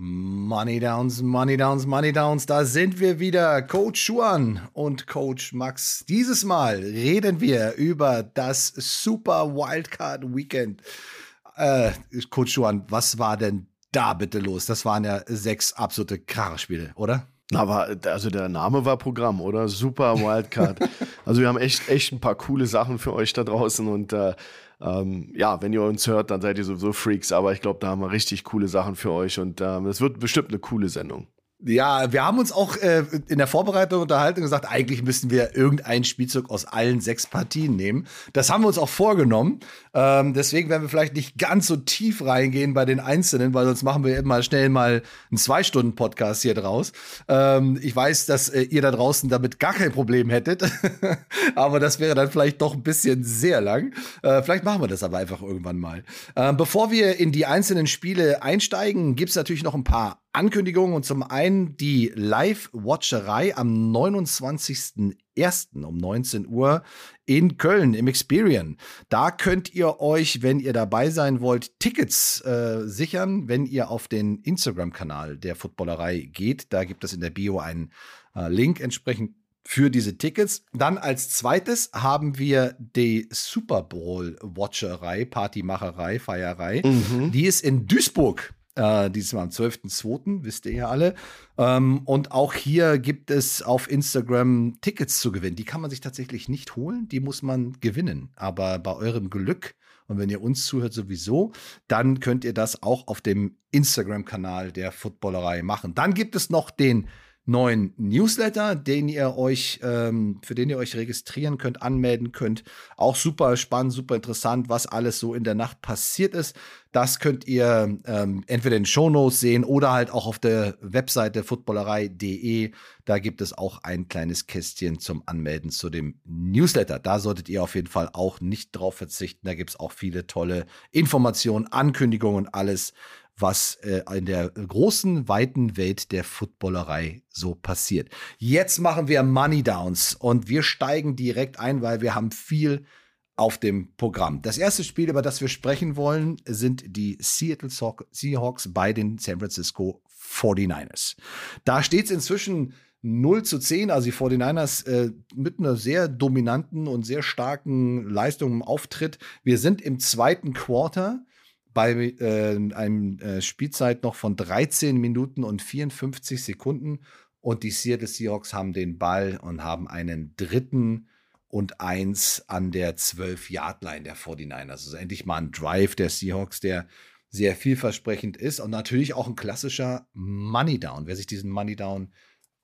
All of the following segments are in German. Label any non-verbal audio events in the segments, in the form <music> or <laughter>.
Money Downs, Money Downs, Money Downs, da sind wir wieder. Coach Schuan und Coach Max. Dieses Mal reden wir über das Super Wildcard Weekend. Äh, Coach Schuan, was war denn da bitte los? Das waren ja sechs absolute Kracherspiele, oder? Aber also der Name war Programm, oder? Super Wildcard. <laughs> also wir haben echt, echt ein paar coole Sachen für euch da draußen und äh, ähm, ja, wenn ihr uns hört, dann seid ihr sowieso Freaks, aber ich glaube, da haben wir richtig coole Sachen für euch und ähm, es wird bestimmt eine coole Sendung. Ja, wir haben uns auch äh, in der Vorbereitung unterhalten und gesagt, eigentlich müssten wir irgendeinen Spielzug aus allen sechs Partien nehmen. Das haben wir uns auch vorgenommen. Ähm, deswegen werden wir vielleicht nicht ganz so tief reingehen bei den Einzelnen, weil sonst machen wir immer schnell mal einen Zwei-Stunden-Podcast hier draus. Ähm, ich weiß, dass äh, ihr da draußen damit gar kein Problem hättet, <laughs> aber das wäre dann vielleicht doch ein bisschen sehr lang. Äh, vielleicht machen wir das aber einfach irgendwann mal. Ähm, bevor wir in die einzelnen Spiele einsteigen, gibt's natürlich noch ein paar Ankündigungen und zum einen die Live-Watcherei am 29.01. um 19 Uhr in Köln im Experian. Da könnt ihr euch, wenn ihr dabei sein wollt, Tickets äh, sichern, wenn ihr auf den Instagram-Kanal der Footballerei geht. Da gibt es in der Bio einen äh, Link entsprechend für diese Tickets. Dann als zweites haben wir die Super Bowl Watcherei, Partymacherei, Feierei. Mhm. Die ist in Duisburg äh, dieses Mal am 12.02., wisst ihr ja alle. Ähm, und auch hier gibt es auf Instagram Tickets zu gewinnen. Die kann man sich tatsächlich nicht holen, die muss man gewinnen. Aber bei eurem Glück und wenn ihr uns zuhört sowieso, dann könnt ihr das auch auf dem Instagram-Kanal der Footballerei machen. Dann gibt es noch den neuen Newsletter, den ihr euch, ähm, für den ihr euch registrieren könnt, anmelden könnt. Auch super spannend, super interessant, was alles so in der Nacht passiert ist. Das könnt ihr ähm, entweder in Shownotes sehen oder halt auch auf der Webseite footballerei.de. Da gibt es auch ein kleines Kästchen zum Anmelden zu dem Newsletter. Da solltet ihr auf jeden Fall auch nicht drauf verzichten. Da gibt es auch viele tolle Informationen, Ankündigungen und alles, was äh, in der großen, weiten Welt der Footballerei so passiert. Jetzt machen wir Money Downs und wir steigen direkt ein, weil wir haben viel auf dem Programm. Das erste Spiel, über das wir sprechen wollen, sind die Seattle Seahawks bei den San Francisco 49ers. Da steht es inzwischen 0 zu 10, also die 49ers äh, mit einer sehr dominanten und sehr starken Leistung im Auftritt. Wir sind im zweiten Quarter bei äh, einem äh, Spielzeit noch von 13 Minuten und 54 Sekunden. Und die Seattle Seahawks haben den Ball und haben einen dritten und eins an der 12-Yard-Line der 49ers. Also endlich mal ein Drive der Seahawks, der sehr vielversprechend ist und natürlich auch ein klassischer Money Down. Wer sich diesen Money Down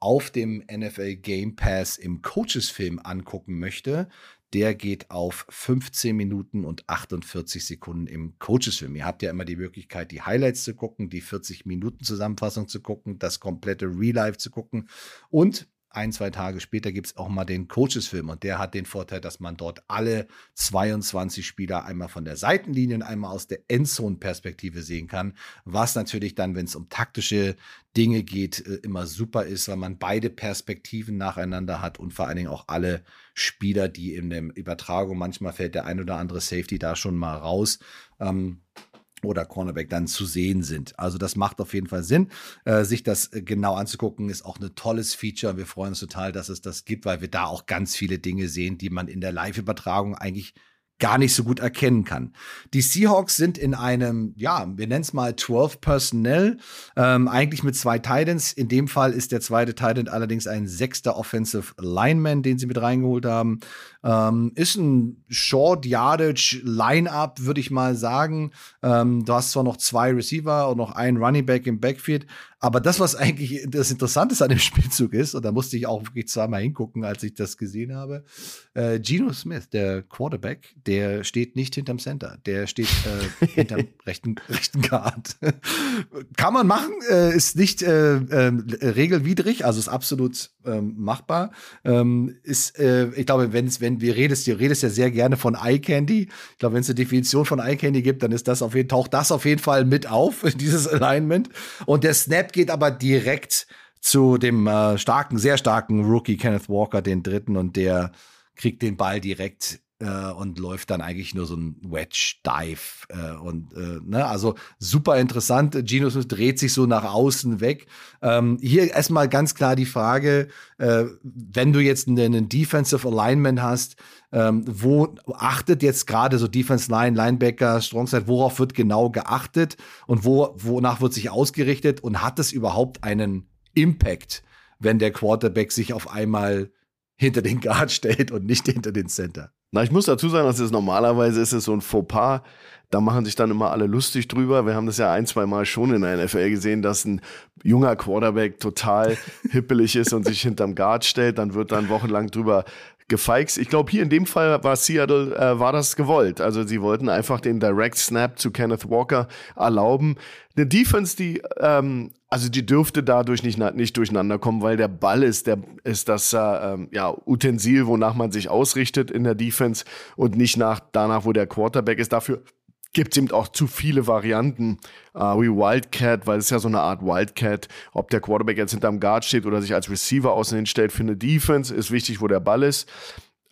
auf dem NFL Game Pass im Coaches-Film angucken möchte, der geht auf 15 Minuten und 48 Sekunden im Coaches-Film. Ihr habt ja immer die Möglichkeit, die Highlights zu gucken, die 40 Minuten Zusammenfassung zu gucken, das komplette Real-Life zu gucken und ein, zwei Tage später gibt es auch mal den Coaches-Film und der hat den Vorteil, dass man dort alle 22 Spieler einmal von der Seitenlinie und einmal aus der Endzone-Perspektive sehen kann, was natürlich dann, wenn es um taktische Dinge geht, äh, immer super ist, weil man beide Perspektiven nacheinander hat und vor allen Dingen auch alle Spieler, die in der Übertragung, manchmal fällt der ein oder andere Safety da schon mal raus. Ähm, oder Cornerback dann zu sehen sind. Also das macht auf jeden Fall Sinn, äh, sich das äh, genau anzugucken, ist auch ein tolles Feature. Wir freuen uns total, dass es das gibt, weil wir da auch ganz viele Dinge sehen, die man in der Live-Übertragung eigentlich gar nicht so gut erkennen kann. Die Seahawks sind in einem, ja, wir nennen es mal 12 Personnel, ähm, eigentlich mit zwei Titans. In dem Fall ist der zweite Titan allerdings ein sechster Offensive Lineman, den sie mit reingeholt haben. Ähm, ist ein Short Yardage Lineup, würde ich mal sagen. Ähm, du hast zwar noch zwei Receiver und noch einen Running Back im Backfield, aber das, was eigentlich das Interessante an dem Spielzug ist, und da musste ich auch wirklich zweimal hingucken, als ich das gesehen habe, äh, Geno Smith, der Quarterback, der steht nicht hinterm Center, der steht äh, <laughs> hinterm rechten, rechten Guard. <laughs> Kann man machen, äh, ist nicht äh, äh, regelwidrig, also ist absolut ähm, machbar. Ähm, ist, äh, ich glaube, wenn's, wenn wir redest, du redest ja sehr gerne von Eye Candy. Ich glaube, wenn es eine Definition von Eye Candy gibt, dann ist das auf jeden, taucht das auf jeden Fall mit auf, <laughs> dieses Alignment. Und der Snap geht aber direkt zu dem äh, starken, sehr starken Rookie Kenneth Walker, den dritten, und der kriegt den Ball direkt äh, und läuft dann eigentlich nur so ein Wedge-Dive. Äh, und äh, ne, also super interessant. Geno Smith dreht sich so nach außen weg. Ähm, hier erstmal ganz klar die Frage, äh, wenn du jetzt einen Defensive Alignment hast, ähm, wo achtet jetzt gerade so Defense Line, Linebacker, Strongside, worauf wird genau geachtet und wo, wonach wird sich ausgerichtet und hat es überhaupt einen Impact, wenn der Quarterback sich auf einmal hinter den Guard <laughs> stellt und nicht hinter den Center? Na, ich muss dazu sagen, dass es normalerweise ist es so ein Fauxpas. Da machen sich dann immer alle lustig drüber. Wir haben das ja ein, zwei Mal schon in der NFL gesehen, dass ein junger Quarterback total <laughs> hippelig ist und sich hinterm Guard stellt. Dann wird dann wochenlang drüber gefeixt. Ich glaube, hier in dem Fall war Seattle, äh, war das gewollt. Also sie wollten einfach den Direct Snap zu Kenneth Walker erlauben. Eine Defense, die, ähm, also die dürfte dadurch nicht, nicht durcheinander kommen, weil der Ball ist, der ist das äh, ähm, ja, Utensil, wonach man sich ausrichtet in der Defense und nicht nach danach, wo der Quarterback ist. Dafür gibt es eben auch zu viele Varianten äh, wie Wildcat, weil es ja so eine Art Wildcat, ob der Quarterback jetzt hinterm Guard steht oder sich als Receiver außen hinstellt für eine Defense, ist wichtig, wo der Ball ist.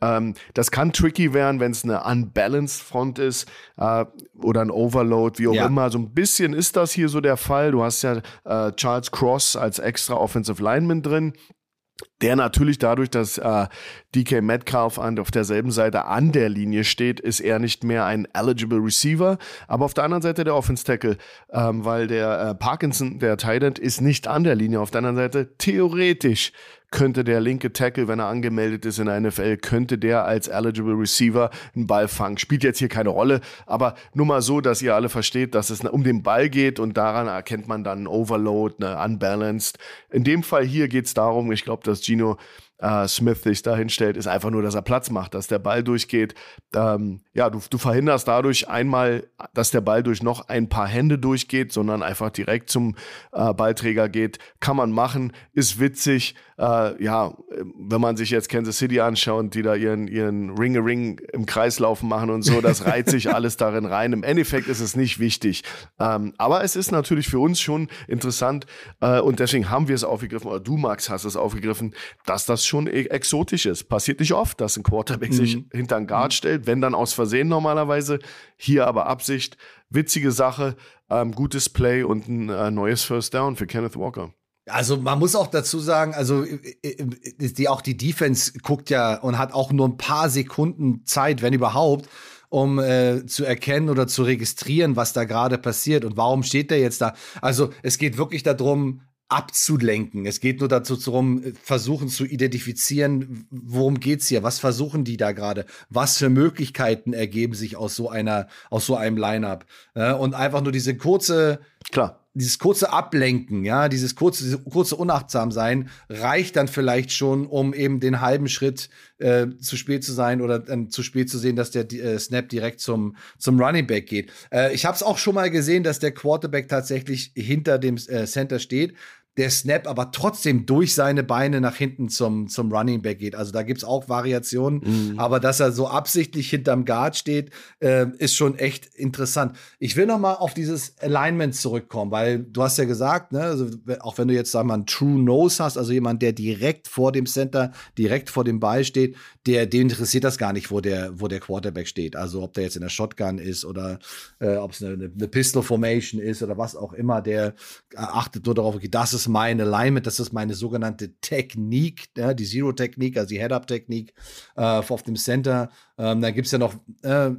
Ähm, das kann tricky werden, wenn es eine unbalanced Front ist äh, oder ein Overload, wie auch ja. immer. So ein bisschen ist das hier so der Fall. Du hast ja äh, Charles Cross als extra Offensive Lineman drin der natürlich dadurch, dass äh, DK Metcalf an, auf derselben Seite an der Linie steht, ist er nicht mehr ein eligible Receiver. Aber auf der anderen Seite der Offense Tackle, ähm, weil der äh, Parkinson, der Tight End, ist nicht an der Linie. Auf der anderen Seite theoretisch könnte der linke Tackle, wenn er angemeldet ist in der NFL, könnte der als eligible Receiver einen Ball fangen. Spielt jetzt hier keine Rolle, aber nur mal so, dass ihr alle versteht, dass es um den Ball geht und daran erkennt man dann Overload, eine Unbalanced. In dem Fall hier geht es darum, ich glaube, dass Gino äh, Smith sich da hinstellt, ist einfach nur, dass er Platz macht, dass der Ball durchgeht. Ähm, ja, du, du verhinderst dadurch einmal, dass der Ball durch noch ein paar Hände durchgeht, sondern einfach direkt zum äh, Ballträger geht. Kann man machen, ist witzig. Äh, ja, wenn man sich jetzt Kansas City anschaut, die da ihren, ihren Ring-a-Ring im Kreislaufen machen und so, das reiht sich <laughs> alles darin rein. Im Endeffekt ist es nicht wichtig. Ähm, aber es ist natürlich für uns schon interessant äh, und deswegen haben wir es aufgegriffen, oder du, Max, hast es aufgegriffen, dass das schon e-, exotisch ist. Passiert nicht oft, dass ein Quarterback mhm. sich hinter einen Guard stellt, wenn dann aus Versehen normalerweise. Hier aber Absicht. Witzige Sache, ähm, gutes Play und ein äh, neues First Down für Kenneth Walker. Also man muss auch dazu sagen, also die auch die Defense guckt ja und hat auch nur ein paar Sekunden Zeit, wenn überhaupt, um äh, zu erkennen oder zu registrieren, was da gerade passiert und warum steht der jetzt da. Also es geht wirklich darum, abzulenken. Es geht nur dazu darum, versuchen zu identifizieren, worum geht's hier? Was versuchen die da gerade? Was für Möglichkeiten ergeben sich aus so einer, aus so einem Lineup? Ja, und einfach nur diese kurze, klar, dieses kurze Ablenken, ja, dieses kurze, diese kurze Unachtsamsein reicht dann vielleicht schon, um eben den halben Schritt äh, zu spät zu sein oder dann zu spät zu sehen, dass der äh, Snap direkt zum, zum Running Back geht. Äh, ich habe es auch schon mal gesehen, dass der Quarterback tatsächlich hinter dem äh, Center steht der Snap aber trotzdem durch seine Beine nach hinten zum, zum Running Back geht. Also da gibt's auch Variationen, mhm. aber dass er so absichtlich hinterm Guard steht, äh, ist schon echt interessant. Ich will noch mal auf dieses Alignment zurückkommen, weil du hast ja gesagt, ne, also, auch wenn du jetzt sag mal einen True Nose hast, also jemand, der direkt vor dem Center, direkt vor dem Ball steht, der dem interessiert das gar nicht, wo der wo der Quarterback steht. Also ob der jetzt in der Shotgun ist oder äh, ob es eine, eine Pistol Formation ist oder was auch immer, der achtet nur darauf, okay, das ist ist mein Alignment, das ist meine sogenannte Technik, ja, die Zero-Technik, also die Head-Up-Technik äh, auf dem Center. Ähm, dann gibt es ja noch äh,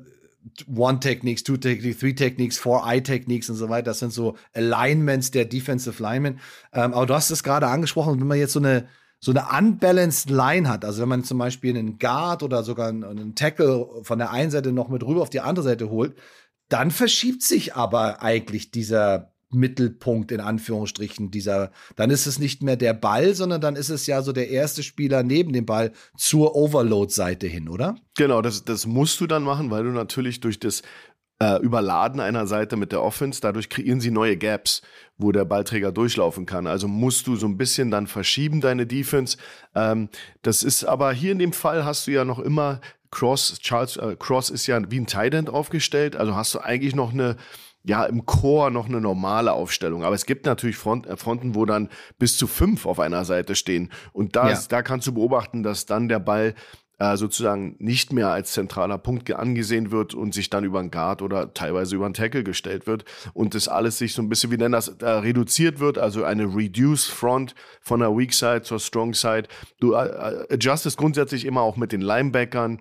One Techniques, Two Techniques, Three Techniques, Four Eye Techniques und so weiter. Das sind so Alignments der Defensive Linemen. Ähm, aber du hast es gerade angesprochen, wenn man jetzt so eine so eine unbalanced Line hat, also wenn man zum Beispiel einen Guard oder sogar einen Tackle von der einen Seite noch mit rüber auf die andere Seite holt, dann verschiebt sich aber eigentlich dieser Mittelpunkt in Anführungsstrichen dieser, dann ist es nicht mehr der Ball, sondern dann ist es ja so der erste Spieler neben dem Ball zur Overload-Seite hin, oder? Genau, das, das musst du dann machen, weil du natürlich durch das äh, Überladen einer Seite mit der Offense, dadurch kreieren sie neue Gaps, wo der Ballträger durchlaufen kann. Also musst du so ein bisschen dann verschieben, deine Defense. Ähm, das ist aber hier in dem Fall hast du ja noch immer Cross, Charles äh, Cross ist ja wie ein Tight End aufgestellt, also hast du eigentlich noch eine ja im Chor noch eine normale Aufstellung. Aber es gibt natürlich Front, äh, Fronten, wo dann bis zu fünf auf einer Seite stehen. Und das, ja. da kannst du beobachten, dass dann der Ball äh, sozusagen nicht mehr als zentraler Punkt angesehen wird und sich dann über einen Guard oder teilweise über einen Tackle gestellt wird und das alles sich so ein bisschen, wie nennen das, äh, reduziert wird, also eine Reduced Front von der Weak Side zur Strong Side. Du äh, äh adjustest grundsätzlich immer auch mit den Linebackern,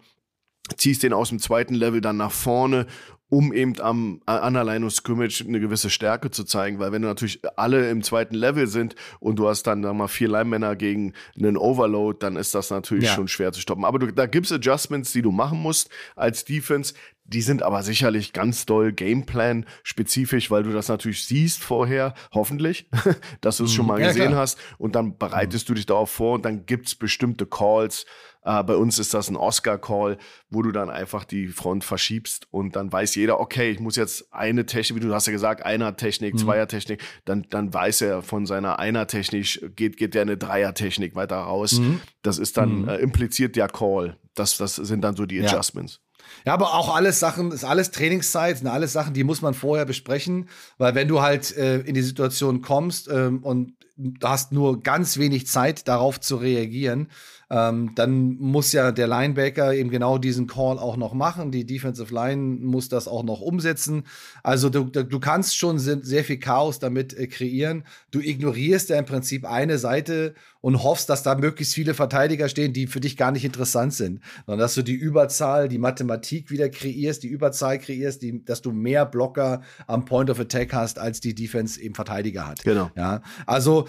ziehst den aus dem zweiten Level dann nach vorne um eben am an der Line of Scrimmage eine gewisse Stärke zu zeigen, weil wenn du natürlich alle im zweiten Level sind und du hast dann sag mal vier Linemänner gegen einen Overload, dann ist das natürlich ja. schon schwer zu stoppen. Aber du, da gibt's Adjustments, die du machen musst als Defense. Die sind aber sicherlich ganz doll Gameplan spezifisch, weil du das natürlich siehst vorher, hoffentlich, <laughs> dass du es schon mhm. mal ja, gesehen klar. hast und dann bereitest mhm. du dich darauf vor und dann gibt's bestimmte Calls, äh, bei uns ist das ein Oscar-Call, wo du dann einfach die Front verschiebst und dann weiß jeder, okay, ich muss jetzt eine Technik, wie du hast ja gesagt, Einer-Technik, mhm. Zweier-Technik, dann, dann weiß er von seiner Einer-Technik, geht, geht der eine Dreier-Technik weiter raus. Mhm. Das ist dann mhm. äh, impliziert der Call. Das, das sind dann so die Adjustments. Ja. Ja, aber auch alles Sachen, ist alles Trainingszeit, sind alles Sachen, die muss man vorher besprechen, weil wenn du halt äh, in die Situation kommst ähm, und du hast nur ganz wenig Zeit, darauf zu reagieren, ähm, dann muss ja der Linebacker eben genau diesen Call auch noch machen. Die Defensive Line muss das auch noch umsetzen. Also du, du kannst schon sehr viel Chaos damit äh, kreieren. Du ignorierst ja im Prinzip eine Seite und hoffst, dass da möglichst viele Verteidiger stehen, die für dich gar nicht interessant sind, sondern dass du die Überzahl, die Mathematik wieder kreierst, die Überzahl kreierst, die, dass du mehr Blocker am Point of Attack hast, als die Defense eben Verteidiger hat. Genau. Ja, also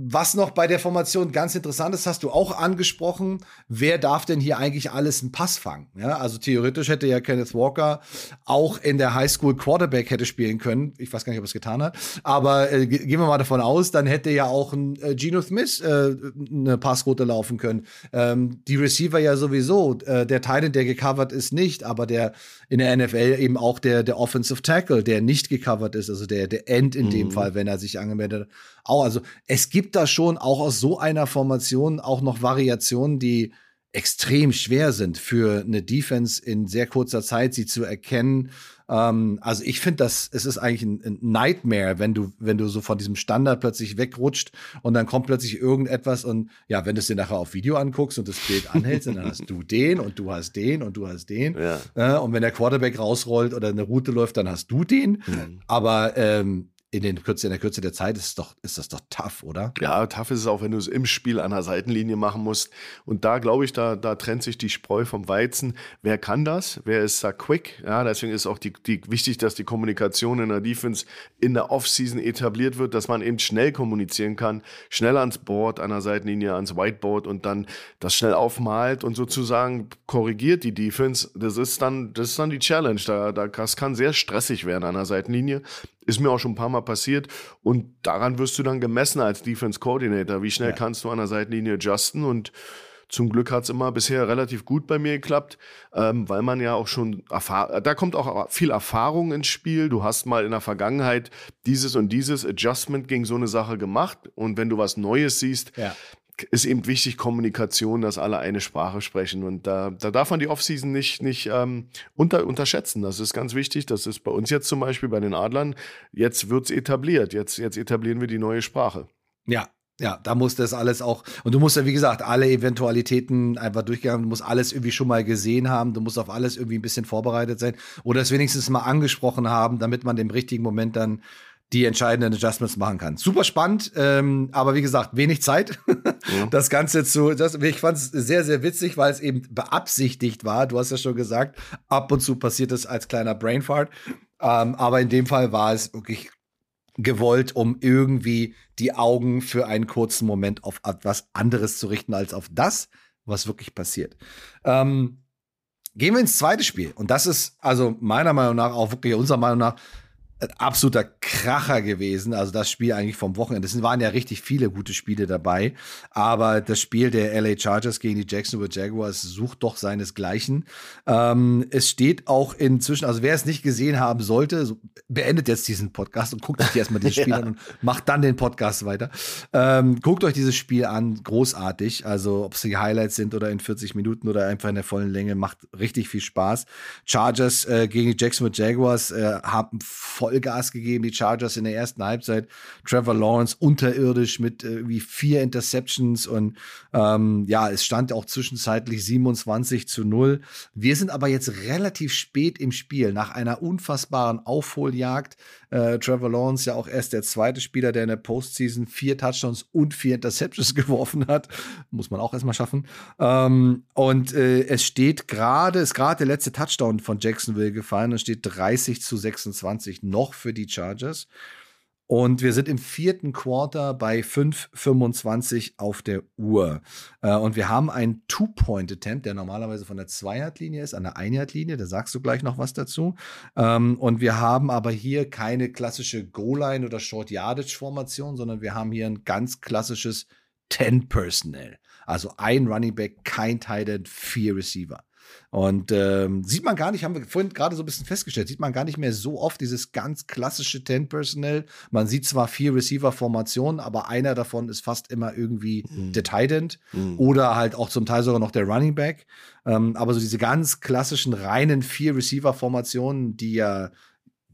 was noch bei der Formation ganz interessant ist, hast du auch angesprochen, wer darf denn hier eigentlich alles einen Pass fangen? Ja, also theoretisch hätte ja Kenneth Walker auch in der Highschool Quarterback hätte spielen können. Ich weiß gar nicht, ob er es getan hat, aber äh, gehen wir mal davon aus, dann hätte ja auch ein äh, Geno Smith äh, eine Passroute laufen können. Ähm, die Receiver ja sowieso, äh, der Titan, der gecovert ist, nicht, aber der in der NFL eben auch der der Offensive Tackle, der nicht gecovert ist, also der der End in mhm. dem Fall, wenn er sich angemeldet hat auch, also es gibt da schon auch aus so einer Formation auch noch Variationen, die extrem schwer sind für eine Defense in sehr kurzer Zeit, sie zu erkennen. Ähm, also ich finde das, es ist eigentlich ein, ein, Nightmare, wenn du, wenn du so von diesem Standard plötzlich wegrutscht und dann kommt plötzlich irgendetwas und ja, wenn du es dir nachher auf Video anguckst und das Bild anhältst, dann hast du den und du hast den und du hast den. Ja. Äh, und wenn der Quarterback rausrollt oder eine Route läuft, dann hast du den. Mhm. Aber ähm, in, den Kürze, in der Kürze der Zeit ist, doch, ist das doch tough, oder? Ja, tough ist es auch, wenn du es im Spiel an der Seitenlinie machen musst. Und da glaube ich, da, da trennt sich die Spreu vom Weizen. Wer kann das? Wer ist da quick? Ja, deswegen ist auch die, die, wichtig, dass die Kommunikation in der Defense in der Offseason etabliert wird, dass man eben schnell kommunizieren kann, schnell ans Board, an der Seitenlinie, ans Whiteboard und dann das schnell aufmalt und sozusagen korrigiert die Defense. Das ist dann, das ist dann die Challenge. Da, da, das kann sehr stressig werden an der Seitenlinie. Ist mir auch schon ein paar Mal passiert. Und daran wirst du dann gemessen als Defense Coordinator. Wie schnell ja. kannst du an der Seitenlinie adjusten? Und zum Glück hat es immer bisher relativ gut bei mir geklappt, ähm, weil man ja auch schon da kommt auch viel Erfahrung ins Spiel. Du hast mal in der Vergangenheit dieses und dieses Adjustment gegen so eine Sache gemacht und wenn du was Neues siehst, ja ist eben wichtig Kommunikation, dass alle eine Sprache sprechen. Und da, da darf man die Offseason nicht, nicht ähm, unter, unterschätzen. Das ist ganz wichtig. Das ist bei uns jetzt zum Beispiel bei den Adlern. Jetzt wird es etabliert. Jetzt, jetzt etablieren wir die neue Sprache. Ja, ja, da muss das alles auch, und du musst ja, wie gesagt, alle Eventualitäten einfach durchgehen, du musst alles irgendwie schon mal gesehen haben, du musst auf alles irgendwie ein bisschen vorbereitet sein oder es wenigstens mal angesprochen haben, damit man im richtigen Moment dann die entscheidenden Adjustments machen kann. Super spannend, ähm, aber wie gesagt, wenig Zeit. <laughs> Ja. Das Ganze zu, das, ich fand es sehr, sehr witzig, weil es eben beabsichtigt war. Du hast ja schon gesagt, ab und zu passiert es als kleiner Brainfart. Ähm, aber in dem Fall war es wirklich gewollt, um irgendwie die Augen für einen kurzen Moment auf etwas anderes zu richten, als auf das, was wirklich passiert. Ähm, gehen wir ins zweite Spiel. Und das ist also meiner Meinung nach, auch wirklich unserer Meinung nach, ein absoluter Kracher gewesen. Also das Spiel eigentlich vom Wochenende. Es waren ja richtig viele gute Spiele dabei. Aber das Spiel der LA Chargers gegen die Jacksonville Jaguars sucht doch seinesgleichen. Ähm, es steht auch inzwischen, also wer es nicht gesehen haben sollte, so, beendet jetzt diesen Podcast und guckt euch erstmal <laughs> dieses Spiel ja. an und macht dann den Podcast weiter. Ähm, guckt euch dieses Spiel an. Großartig. Also ob es die Highlights sind oder in 40 Minuten oder einfach in der vollen Länge, macht richtig viel Spaß. Chargers äh, gegen die Jacksonville Jaguars äh, haben voll Vollgas gegeben, die Chargers in der ersten Halbzeit. Trevor Lawrence unterirdisch mit äh, wie vier Interceptions und ähm, ja, es stand auch zwischenzeitlich 27 zu 0. Wir sind aber jetzt relativ spät im Spiel, nach einer unfassbaren Aufholjagd. Äh, Trevor Lawrence ja auch erst der zweite Spieler, der in der Postseason vier Touchdowns und vier Interceptions <laughs> geworfen hat. Muss man auch erstmal schaffen. Ähm, und äh, es steht gerade, ist gerade der letzte Touchdown von Jacksonville gefallen und steht 30 zu 26 noch für die Chargers. Und wir sind im vierten Quarter bei 5,25 auf der Uhr. Äh, und wir haben einen Two-Point-Attempt, der normalerweise von der Zweihardlinie ist, an der Einhardlinie. Da sagst du gleich noch was dazu. Ähm, und wir haben aber hier keine klassische Goal-Line oder Short-Yardage-Formation, sondern wir haben hier ein ganz klassisches Ten-Personnel. Also ein Running Back, kein Tight End, vier Receiver. Und ähm, sieht man gar nicht, haben wir vorhin gerade so ein bisschen festgestellt, sieht man gar nicht mehr so oft dieses ganz klassische Ten-Personnel. Man sieht zwar vier Receiver-Formationen, aber einer davon ist fast immer irgendwie mhm. der Tight End mhm. oder halt auch zum Teil sogar noch der Running Back. Ähm, aber so diese ganz klassischen reinen vier Receiver-Formationen, die ja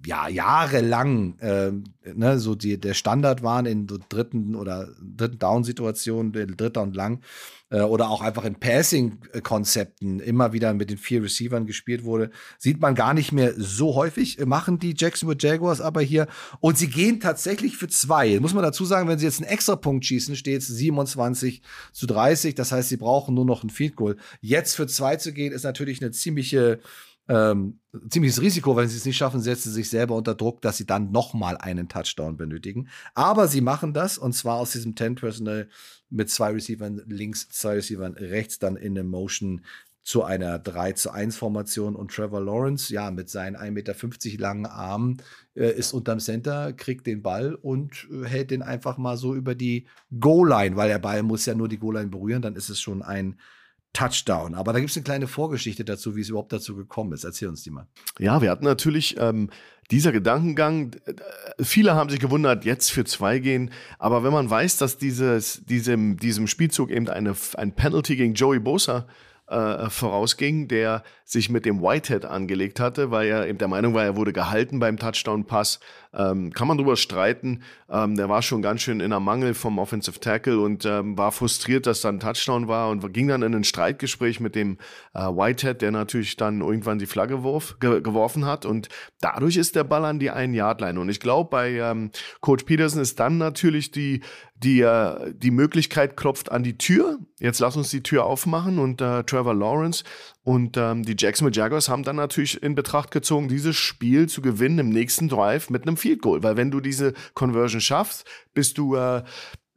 ja, jahrelang äh, ne, so die, der Standard waren in so dritten oder dritten Down-Situationen, dritter und lang, oder auch einfach in Passing-Konzepten immer wieder mit den vier Receivern gespielt wurde, sieht man gar nicht mehr so häufig, äh, machen die Jacksonville Jaguars aber hier. Und sie gehen tatsächlich für zwei. Muss man dazu sagen, wenn sie jetzt einen extra Punkt schießen, steht es 27 zu 30. Das heißt, sie brauchen nur noch ein Field Goal. Jetzt für zwei zu gehen, ist natürlich eine ziemliche ähm, ziemliches Risiko, wenn sie es nicht schaffen, setzen sie sich selber unter Druck, dass sie dann nochmal einen Touchdown benötigen. Aber sie machen das und zwar aus diesem 10 Personal mit zwei Receivern links, zwei Receivern rechts, dann in der Motion zu einer 3 zu 1 Formation und Trevor Lawrence, ja, mit seinen 1,50 Meter langen Armen äh, ist unterm Center, kriegt den Ball und äh, hält den einfach mal so über die Goal-Line, weil der Ball muss ja nur die Goal-Line berühren, dann ist es schon ein Touchdown. Aber da gibt es eine kleine Vorgeschichte dazu, wie es überhaupt dazu gekommen ist. Erzähl uns die mal. Ja, wir hatten natürlich ähm, dieser Gedankengang. Viele haben sich gewundert, jetzt für zwei gehen. Aber wenn man weiß, dass dieses, diesem, diesem Spielzug eben eine, ein Penalty gegen Joey Bosa äh, vorausging, der sich mit dem Whitehead angelegt hatte, weil er eben der Meinung war, er wurde gehalten beim Touchdown-Pass. Ähm, kann man drüber streiten. Ähm, der war schon ganz schön in der Mangel vom Offensive Tackle und ähm, war frustriert, dass dann Touchdown war und ging dann in ein Streitgespräch mit dem äh, Whitehead, der natürlich dann irgendwann die Flagge wurf, ge geworfen hat und dadurch ist der Ball an die einen Yard Line. Und ich glaube, bei ähm, Coach Peterson ist dann natürlich die die, äh, die Möglichkeit klopft an die Tür. Jetzt lass uns die Tür aufmachen und äh, Trevor Lawrence und ähm, die Jacksonville Jaguars haben dann natürlich in Betracht gezogen, dieses Spiel zu gewinnen im nächsten Drive mit einem Field Goal. Weil wenn du diese Conversion schaffst, bist du äh,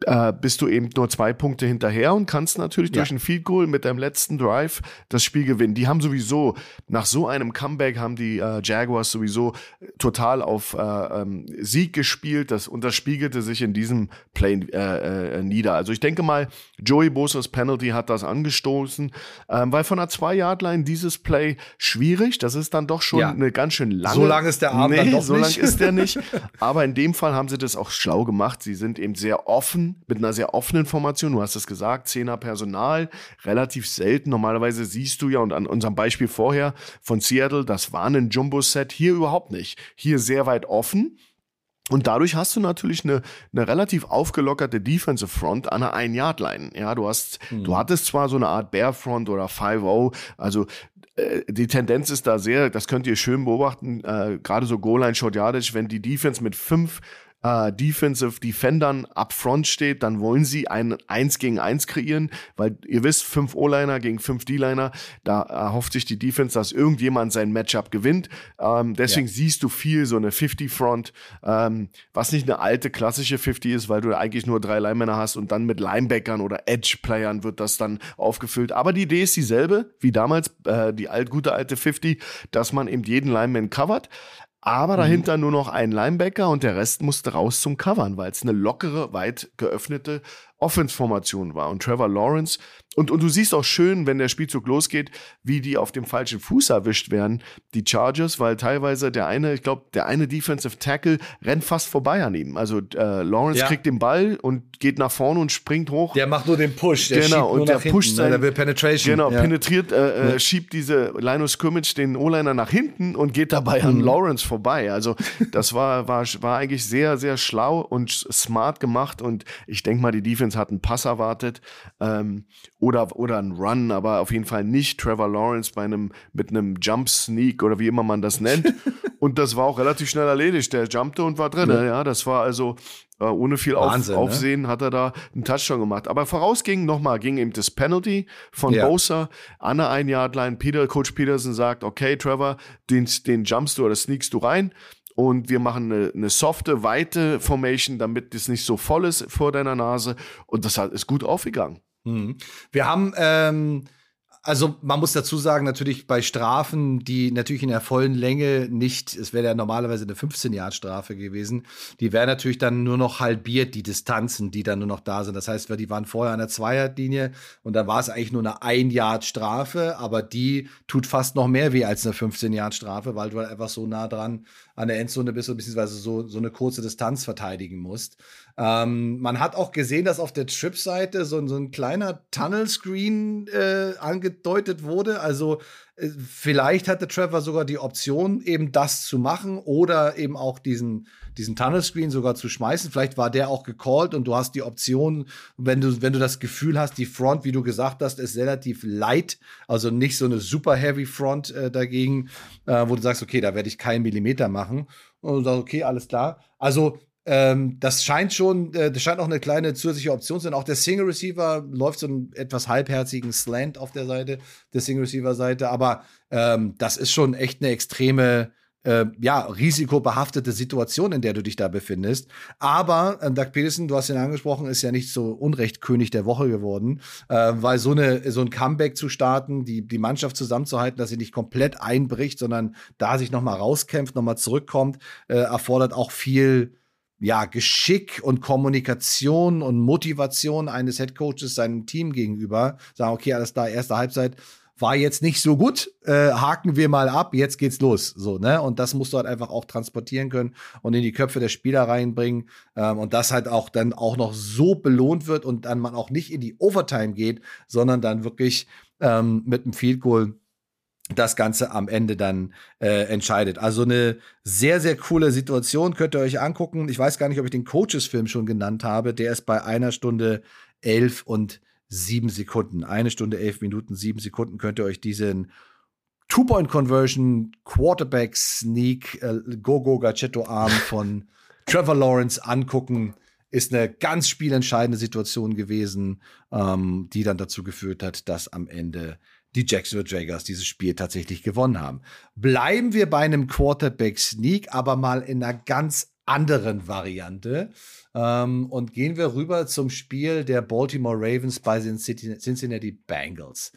äh, bist du eben nur zwei Punkte hinterher und kannst natürlich ja. durch ein Field Goal mit deinem letzten Drive das Spiel gewinnen. Die haben sowieso, nach so einem Comeback haben die äh, Jaguars sowieso total auf äh, ähm, Sieg gespielt das, und das spiegelte sich in diesem Play äh, äh, nieder. Also ich denke mal, Joey Bosa's Penalty hat das angestoßen, ähm, weil von der Zwei-Yard-Line dieses Play schwierig, das ist dann doch schon ja. eine ganz schön lange. So lang ist der Arm nee, dann doch so lang ist der nicht. <laughs> Aber in dem Fall haben sie das auch schlau gemacht. Sie sind eben sehr offen mit einer sehr offenen Formation. Du hast es gesagt, Zehner Personal, relativ selten. Normalerweise siehst du ja, und an unserem Beispiel vorher von Seattle, das war ein Jumbo-Set, hier überhaupt nicht. Hier sehr weit offen. Und dadurch hast du natürlich eine, eine relativ aufgelockerte Defensive Front an der Ein-Yard-Line. Ja, du hast, mhm. du hattest zwar so eine Art Bear Front oder 5-0, also äh, die Tendenz ist da sehr, das könnt ihr schön beobachten, äh, gerade so Goal-Line Short Yardage, wenn die Defense mit fünf äh, Defensive Defendern up front steht, dann wollen sie ein 1 gegen 1 kreieren, weil ihr wisst, 5 O-Liner gegen 5 D-Liner, da erhofft sich die Defense, dass irgendjemand sein Matchup gewinnt. Ähm, deswegen ja. siehst du viel so eine 50-Front, ähm, was nicht eine alte klassische 50 ist, weil du eigentlich nur drei Linemänner hast und dann mit Linebackern oder Edge-Playern wird das dann aufgefüllt. Aber die Idee ist dieselbe wie damals, äh, die alt, gute alte 50, dass man eben jeden Lineman covert aber mhm. dahinter mhm. nur noch ein Linebacker und der Rest musste raus zum Covern, weil es eine lockere, weit geöffnete Offense-Formation war. Und Trevor Lawrence, und, und du siehst auch schön, wenn der Spielzug losgeht, wie die auf dem falschen Fuß erwischt werden, die Chargers, weil teilweise der eine, ich glaube, der eine Defensive Tackle rennt fast vorbei an ihm. Also äh, Lawrence ja. kriegt den Ball und geht nach vorne und springt hoch. Der macht nur den Push. Der genau, und der pusht sein, der will Penetration. Genau, ja. penetriert, äh, äh, schiebt diese Linus Scrimmage den O-Liner nach hinten und geht dabei an mhm. Lawrence vorbei. Also das war, war, war eigentlich sehr, sehr schlau und smart gemacht und ich denke mal, die Defense hat einen Pass erwartet ähm, oder, oder einen Run, aber auf jeden Fall nicht Trevor Lawrence bei einem, mit einem Jump Sneak oder wie immer man das nennt. <laughs> und das war auch relativ schnell erledigt. Der jumpte und war drin. Ja, ja das war also äh, ohne viel Wahnsinn, Auf, ne? Aufsehen ne? hat er da einen Touchdown gemacht. Aber vorausging nochmal, ging ihm das Penalty von ja. Bosa an der ein Yard Line. Peter, Coach Peterson sagt, okay, Trevor, den, den jumpst du oder sneakst du rein und wir machen eine, eine softe, weite Formation, damit es nicht so voll ist vor deiner Nase. Und das ist gut aufgegangen. Mhm. Wir haben ähm, also man muss dazu sagen, natürlich bei Strafen, die natürlich in der vollen Länge nicht, es wäre ja normalerweise eine 15-Jahr-Strafe gewesen, die wären natürlich dann nur noch halbiert, die Distanzen, die dann nur noch da sind. Das heißt, die waren vorher an der Zweierlinie und dann war es eigentlich nur eine Ein-Yard-Strafe, aber die tut fast noch mehr weh als eine 15-Yard-Strafe, weil du halt einfach so nah dran an der Endzone bist, beziehungsweise so, so eine kurze Distanz verteidigen musst. Ähm, man hat auch gesehen, dass auf der Trip-Seite so, so, ein kleiner Tunnel-Screen äh, angedeutet wurde. Also vielleicht hatte Trevor sogar die Option, eben das zu machen oder eben auch diesen, diesen Tunnel-Screen sogar zu schmeißen. Vielleicht war der auch gecallt und du hast die Option, wenn du, wenn du das Gefühl hast, die Front, wie du gesagt hast, ist relativ light, also nicht so eine super heavy Front äh, dagegen, äh, wo du sagst, okay, da werde ich keinen Millimeter machen. Und du sagst, okay, alles klar. Also ähm, das scheint schon, äh, das scheint auch eine kleine zusätzliche Option zu sein. Auch der Single Receiver läuft so einen etwas halbherzigen Slant auf der Seite, der Single Receiver Seite. Aber ähm, das ist schon echt eine extreme, äh, ja, risikobehaftete Situation, in der du dich da befindest. Aber äh, Doug Peterson, du hast ihn angesprochen, ist ja nicht so Unrecht König der Woche geworden, äh, weil so, eine, so ein Comeback zu starten, die, die Mannschaft zusammenzuhalten, dass sie nicht komplett einbricht, sondern da sich noch mal rauskämpft, noch mal zurückkommt, äh, erfordert auch viel ja, Geschick und Kommunikation und Motivation eines Headcoaches seinem Team gegenüber. Sagen, okay, alles da, erste Halbzeit war jetzt nicht so gut, äh, haken wir mal ab, jetzt geht's los. So, ne? Und das musst du halt einfach auch transportieren können und in die Köpfe der Spieler reinbringen. Ähm, und das halt auch dann auch noch so belohnt wird und dann man auch nicht in die Overtime geht, sondern dann wirklich ähm, mit einem Field Goal das Ganze am Ende dann äh, entscheidet. Also eine sehr, sehr coole Situation, könnt ihr euch angucken. Ich weiß gar nicht, ob ich den Coaches-Film schon genannt habe. Der ist bei einer Stunde elf und sieben Sekunden. Eine Stunde, elf Minuten, sieben Sekunden könnt ihr euch diesen Two-Point-Conversion, Quarterback-Sneak, äh, Go-Go-Gachetto-Arm von <laughs> Trevor Lawrence angucken. Ist eine ganz spielentscheidende Situation gewesen, ähm, die dann dazu geführt hat, dass am Ende die Jacksonville Jaguars dieses Spiel tatsächlich gewonnen haben. Bleiben wir bei einem Quarterback Sneak, aber mal in einer ganz anderen Variante. Ähm, und gehen wir rüber zum Spiel der Baltimore Ravens bei den Cincinnati Bengals.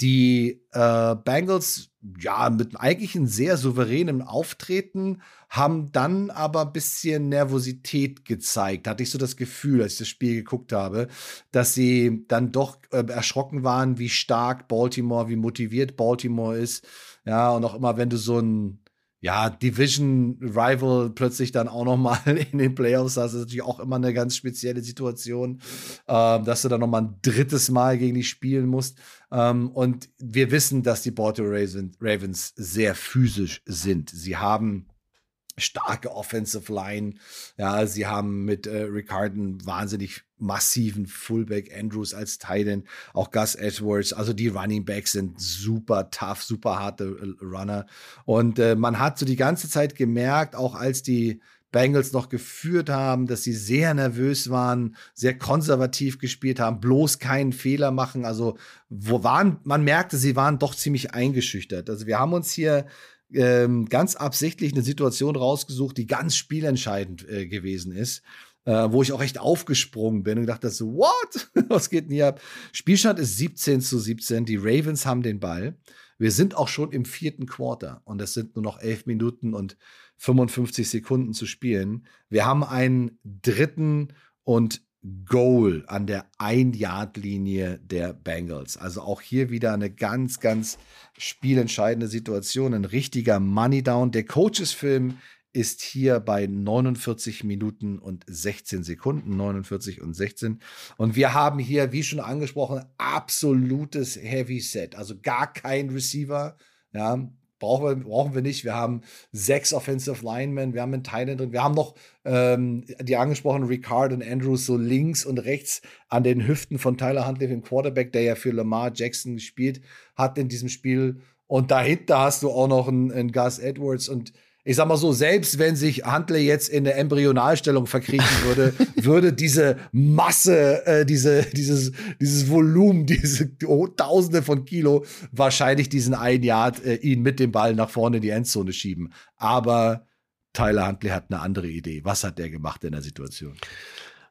Die äh, Bengals, ja, mit eigentlich einem sehr souveränen Auftreten, haben dann aber ein bisschen Nervosität gezeigt. Hatte ich so das Gefühl, als ich das Spiel geguckt habe, dass sie dann doch äh, erschrocken waren, wie stark Baltimore, wie motiviert Baltimore ist. Ja, und auch immer, wenn du so ein ja, Division Rival plötzlich dann auch noch mal <laughs> in den Playoffs hast, ist natürlich auch immer eine ganz spezielle Situation, ähm, dass du dann noch mal ein drittes Mal gegen die spielen musst. Ähm, und wir wissen, dass die Baltimore Ravens sehr physisch sind. Sie haben starke Offensive Line. Ja, sie haben mit äh, einen wahnsinnig massiven Fullback Andrews als Titan, auch Gus Edwards. Also die Running Backs sind super tough, super harte äh, Runner. Und äh, man hat so die ganze Zeit gemerkt, auch als die Bengals noch geführt haben, dass sie sehr nervös waren, sehr konservativ gespielt haben, bloß keinen Fehler machen. Also, wo waren, man merkte, sie waren doch ziemlich eingeschüchtert. Also, wir haben uns hier ähm, ganz absichtlich eine Situation rausgesucht, die ganz spielentscheidend äh, gewesen ist. Äh, wo ich auch echt aufgesprungen bin und gedacht so, what? <laughs> Was geht denn hier ab? Spielstand ist 17 zu 17. Die Ravens haben den Ball. Wir sind auch schon im vierten Quarter und es sind nur noch elf Minuten und 55 Sekunden zu spielen. Wir haben einen dritten und Goal an der Ein-Yard-Linie der Bengals. Also auch hier wieder eine ganz, ganz spielentscheidende Situation. Ein richtiger Money-Down. Der Coaches-Film ist hier bei 49 Minuten und 16 Sekunden, 49 und 16. Und wir haben hier, wie schon angesprochen, absolutes Heavy Set. Also gar kein Receiver. Ja, brauchen wir, brauchen wir nicht. Wir haben sechs Offensive Linemen, wir haben einen Thailand drin, wir haben noch ähm, die angesprochenen Ricard und Andrews so links und rechts an den Hüften von Tyler Huntley, dem Quarterback, der ja für Lamar Jackson gespielt hat in diesem Spiel. Und dahinter hast du auch noch einen, einen Gus Edwards und ich sag mal so, selbst wenn sich Huntley jetzt in der Embryonalstellung verkriechen würde, <laughs> würde diese Masse, äh, diese, dieses, dieses Volumen, diese Tausende von Kilo wahrscheinlich diesen ein Yard äh, ihn mit dem Ball nach vorne in die Endzone schieben. Aber Tyler Huntley hat eine andere Idee. Was hat der gemacht in der Situation?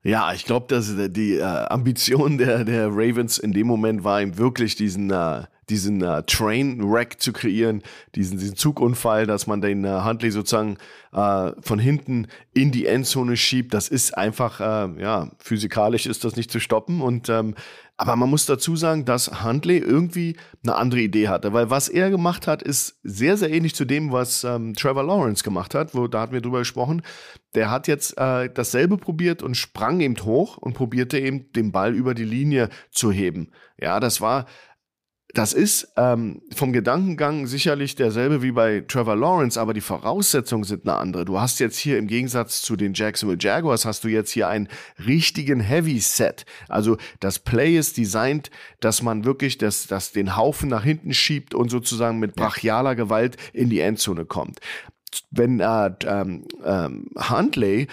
Ja, ich glaube, dass die äh, Ambition der, der Ravens in dem Moment war, ihm wirklich diesen äh, diesen äh, Train-Wreck zu kreieren, diesen, diesen Zugunfall, dass man den äh, Huntley sozusagen äh, von hinten in die Endzone schiebt. Das ist einfach, äh, ja, physikalisch ist das nicht zu stoppen. Und ähm, aber man muss dazu sagen, dass Huntley irgendwie eine andere Idee hatte, weil was er gemacht hat, ist sehr, sehr ähnlich zu dem, was ähm, Trevor Lawrence gemacht hat, wo da hatten wir drüber gesprochen. Der hat jetzt äh, dasselbe probiert und sprang eben hoch und probierte eben den Ball über die Linie zu heben. Ja, das war das ist ähm, vom Gedankengang sicherlich derselbe wie bei Trevor Lawrence, aber die Voraussetzungen sind eine andere. Du hast jetzt hier im Gegensatz zu den Jacksonville Jaguars, hast du jetzt hier einen richtigen Heavy Set. Also das Play ist designt, dass man wirklich das, das den Haufen nach hinten schiebt und sozusagen mit brachialer Gewalt in die Endzone kommt. Wenn äh, ähm, ähm, Huntley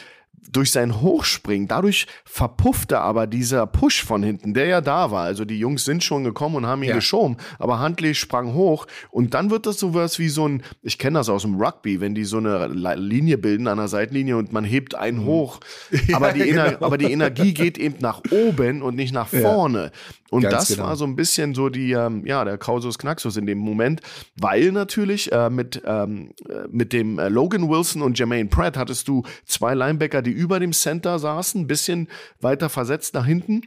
durch sein Hochspringen, dadurch verpuffte aber dieser Push von hinten, der ja da war. Also die Jungs sind schon gekommen und haben ihn ja. geschoben, aber Huntley sprang hoch und dann wird das sowas wie so ein, ich kenne das aus dem Rugby, wenn die so eine Linie bilden an der Seitenlinie und man hebt einen mhm. hoch, <laughs> aber, die genau. aber die Energie geht eben nach oben und nicht nach vorne. Ja. Und Ganz das genau. war so ein bisschen so die, ähm, ja, der Kausus Knaxus in dem Moment, weil natürlich äh, mit, ähm, äh, mit dem äh, Logan Wilson und Jermaine Pratt hattest du zwei Linebacker, die über dem Center saßen, ein bisschen weiter versetzt nach hinten.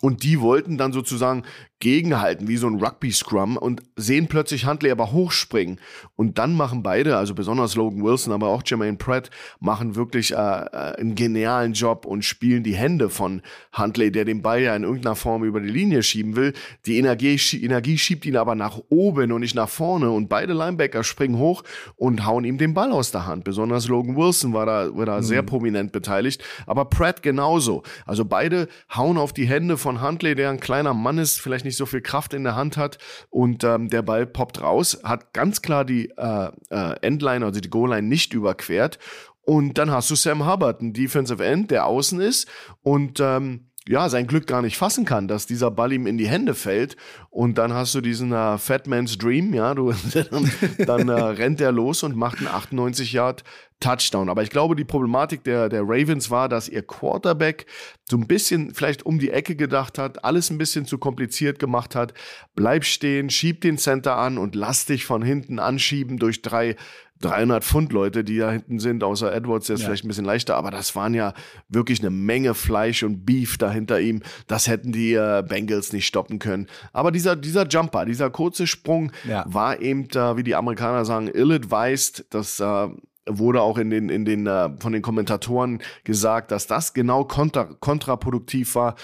Und die wollten dann sozusagen gegenhalten, wie so ein Rugby-Scrum und sehen plötzlich Huntley aber hochspringen. Und dann machen beide, also besonders Logan Wilson, aber auch Jermaine Pratt, machen wirklich äh, äh, einen genialen Job und spielen die Hände von Huntley, der den Ball ja in irgendeiner Form über die Linie schieben will. Die Energie, Energie schiebt ihn aber nach oben und nicht nach vorne. Und beide Linebacker springen hoch und hauen ihm den Ball aus der Hand. Besonders Logan Wilson war da, war da mhm. sehr prominent beteiligt, aber Pratt genauso. Also beide hauen auf die Hände von Huntley, der ein kleiner Mann ist, vielleicht nicht so viel Kraft in der Hand hat und ähm, der Ball poppt raus, hat ganz klar die äh, äh, Endline, also die Goal-Line nicht überquert. Und dann hast du Sam Hubbard, ein Defensive End, der außen ist und ähm, ja, sein Glück gar nicht fassen kann, dass dieser Ball ihm in die Hände fällt. Und dann hast du diesen äh, Fat Man's Dream, ja, du, <laughs> dann, dann äh, rennt er los und macht einen 98 Yard Touchdown. Aber ich glaube, die Problematik der, der Ravens war, dass ihr Quarterback so ein bisschen vielleicht um die Ecke gedacht hat, alles ein bisschen zu kompliziert gemacht hat. Bleib stehen, schieb den Center an und lass dich von hinten anschieben durch drei 300 Pfund Leute, die da hinten sind, außer Edwards, der ist ja. vielleicht ein bisschen leichter, aber das waren ja wirklich eine Menge Fleisch und Beef dahinter ihm. Das hätten die äh, Bengals nicht stoppen können. Aber dieser, dieser Jumper, dieser kurze Sprung ja. war eben, äh, wie die Amerikaner sagen, ill-advised. Das äh, wurde auch in den, in den, äh, von den Kommentatoren gesagt, dass das genau kontra, kontraproduktiv war.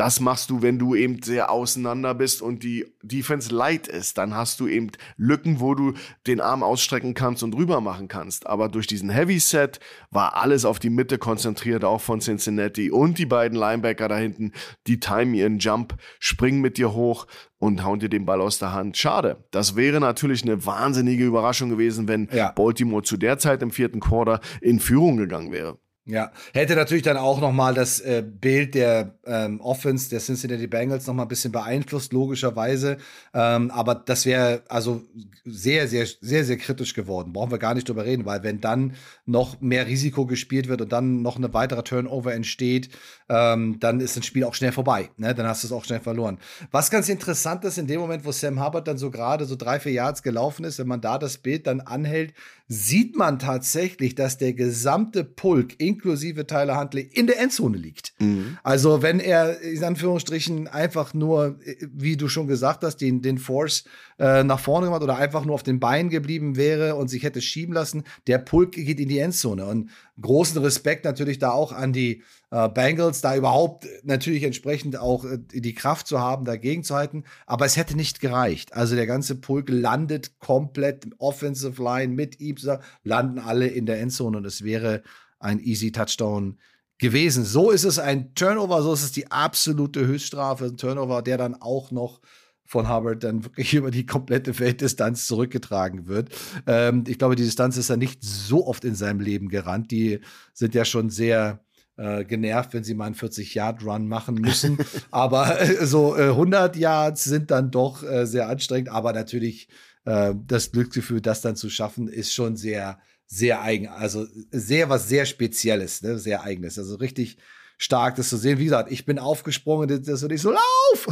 Das machst du, wenn du eben sehr auseinander bist und die Defense light ist. Dann hast du eben Lücken, wo du den Arm ausstrecken kannst und rüber machen kannst. Aber durch diesen Heavy Set war alles auf die Mitte konzentriert, auch von Cincinnati und die beiden Linebacker da hinten, die timen ihren Jump, springen mit dir hoch und hauen dir den Ball aus der Hand. Schade. Das wäre natürlich eine wahnsinnige Überraschung gewesen, wenn ja. Baltimore zu der Zeit im vierten Quarter in Führung gegangen wäre. Ja, hätte natürlich dann auch noch mal das äh, Bild der ähm, Offense der Cincinnati Bengals noch mal ein bisschen beeinflusst, logischerweise. Ähm, aber das wäre also sehr, sehr, sehr, sehr kritisch geworden. Brauchen wir gar nicht drüber reden, weil wenn dann noch mehr Risiko gespielt wird und dann noch eine weitere Turnover entsteht, ähm, dann ist das Spiel auch schnell vorbei. Ne? Dann hast du es auch schnell verloren. Was ganz interessant ist, in dem Moment, wo Sam Hubbard dann so gerade so drei, vier Yards gelaufen ist, wenn man da das Bild dann anhält, sieht man tatsächlich, dass der gesamte Pulk, inklusive Tyler Huntley in der Endzone liegt. Mhm. Also wenn er in Anführungsstrichen einfach nur, wie du schon gesagt hast, den, den Force äh, nach vorne gemacht oder einfach nur auf den Beinen geblieben wäre und sich hätte schieben lassen, der Pulk geht in die Endzone. Und großen Respekt natürlich da auch an die äh, Bengals, da überhaupt natürlich entsprechend auch äh, die Kraft zu haben, dagegen zu halten. Aber es hätte nicht gereicht. Also der ganze Pulk landet komplett Offensive Line mit ihm, landen alle in der Endzone und es wäre ein easy Touchdown gewesen. So ist es ein Turnover, so ist es die absolute Höchststrafe. Ein Turnover, der dann auch noch von Harvard dann wirklich <laughs> über die komplette Felddistanz zurückgetragen wird. Ähm, ich glaube, die Distanz ist er nicht so oft in seinem Leben gerannt. Die sind ja schon sehr äh, genervt, wenn sie mal einen 40-Yard-Run machen müssen. <laughs> aber äh, so äh, 100 Yards sind dann doch äh, sehr anstrengend. Aber natürlich äh, das Glücksgefühl, das dann zu schaffen, ist schon sehr, sehr eigen. Also sehr was sehr Spezielles, ne? sehr eigenes. Also richtig stark, das zu sehen. Wie gesagt, ich bin aufgesprungen, das und ich so, lauf!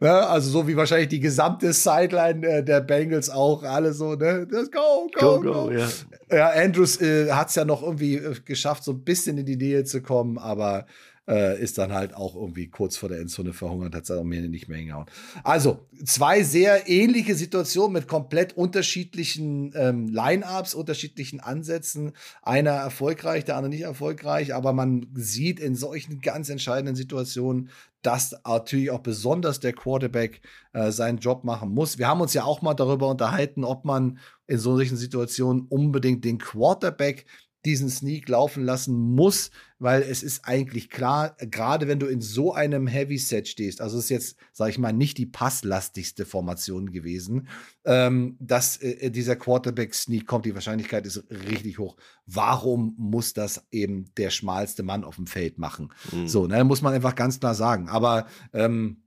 ja, <laughs> also so wie wahrscheinlich die gesamte Sideline äh, der Bengals auch, alle so, ne? Das go, go, go. go, go. Ja. ja, Andrews äh, hat es ja noch irgendwie äh, geschafft, so ein bisschen in die Nähe zu kommen, aber äh, ist dann halt auch irgendwie kurz vor der Endzone verhungert, hat es auch mehr nicht mehr hingehauen. Also, zwei sehr ähnliche Situationen mit komplett unterschiedlichen ähm, Line-Ups, unterschiedlichen Ansätzen. Einer erfolgreich, der andere nicht erfolgreich, aber man sieht in solchen ganz entscheidenden Situationen, dass natürlich auch besonders der Quarterback äh, seinen Job machen muss. Wir haben uns ja auch mal darüber unterhalten, ob man in solchen Situationen unbedingt den Quarterback diesen Sneak laufen lassen muss, weil es ist eigentlich klar, gerade wenn du in so einem Heavy Set stehst, also ist jetzt, sage ich mal, nicht die passlastigste Formation gewesen, ähm, dass äh, dieser Quarterback Sneak kommt, die Wahrscheinlichkeit ist richtig hoch. Warum muss das eben der schmalste Mann auf dem Feld machen? Mhm. So, ne, muss man einfach ganz klar sagen. Aber ähm,